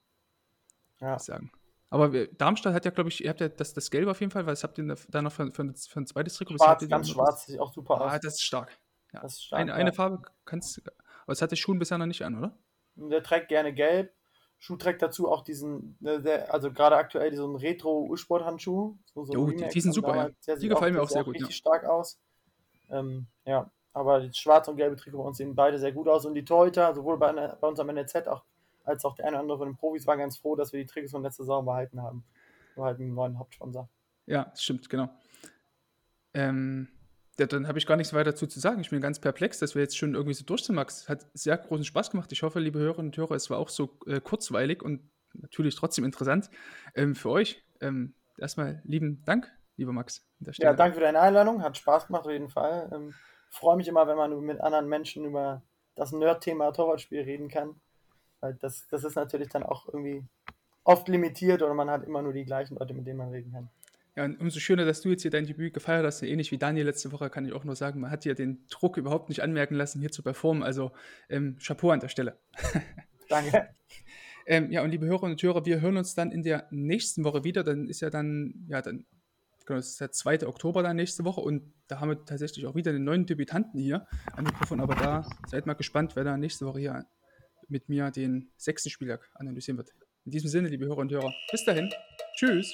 Ja. Sagen. Aber Darmstadt hat ja, glaube ich, ihr habt ja das, das Gelbe auf jeden Fall, was habt ihr da noch für, für, für ein zweites Trikot? Schwarz, ganz schwarz, sieht auch super ah, aus. das ist stark. Ja. Das ist stark eine, ja. eine Farbe kannst aber das hat der Schuh bisher noch nicht an, oder? Der trägt gerne gelb. Schuh trägt dazu auch diesen, ne, also gerade aktuell diesen Retro-U-Sport-Handschuh. So, so jo, die, die sind super, ja. Die gefallen mir auch sehr gut. Richtig ja. stark aus. Ähm, ja, aber das schwarze und gelbe Trikot bei uns sehen beide sehr gut aus. Und die Torhüter, sowohl bei, bei uns am NZ auch als auch der eine oder andere von den Profis war ganz froh, dass wir die Trikots von letzter Saison behalten haben. Nur halt einen neuen Hauptsponsor. Ja, stimmt, genau. Ähm, ja, dann habe ich gar nichts weiter dazu zu sagen. Ich bin ganz perplex, dass wir jetzt schon irgendwie so durch sind, Max. Hat sehr großen Spaß gemacht. Ich hoffe, liebe Hörerinnen und Hörer, es war auch so äh, kurzweilig und natürlich trotzdem interessant ähm, für euch. Ähm, erstmal lieben Dank, lieber Max. Ja, danke für deine Einladung. Hat Spaß gemacht auf jeden Fall. Ähm, freue mich immer, wenn man mit anderen Menschen über das Nerd-Thema Torwartspiel reden kann. Weil das, das ist natürlich dann auch irgendwie oft limitiert oder man hat immer nur die gleichen Leute, mit denen man reden kann. Ja, und umso schöner, dass du jetzt hier dein Debüt gefeiert hast. Ähnlich wie Daniel letzte Woche kann ich auch nur sagen, man hat dir den Druck überhaupt nicht anmerken lassen, hier zu performen. Also ähm, Chapeau an der Stelle. Danke. ähm, ja, und liebe Hörerinnen und Hörer, wir hören uns dann in der nächsten Woche wieder. Dann ist ja dann, ja, dann, genau, das ist der 2. Oktober dann nächste Woche und da haben wir tatsächlich auch wieder einen neuen Debütanten hier am Mikrofon. Aber da seid mal gespannt, wer da nächste Woche hier mit mir den sechsten Spieltag analysieren wird. In diesem Sinne, liebe Hörer und Hörer, bis dahin. Tschüss.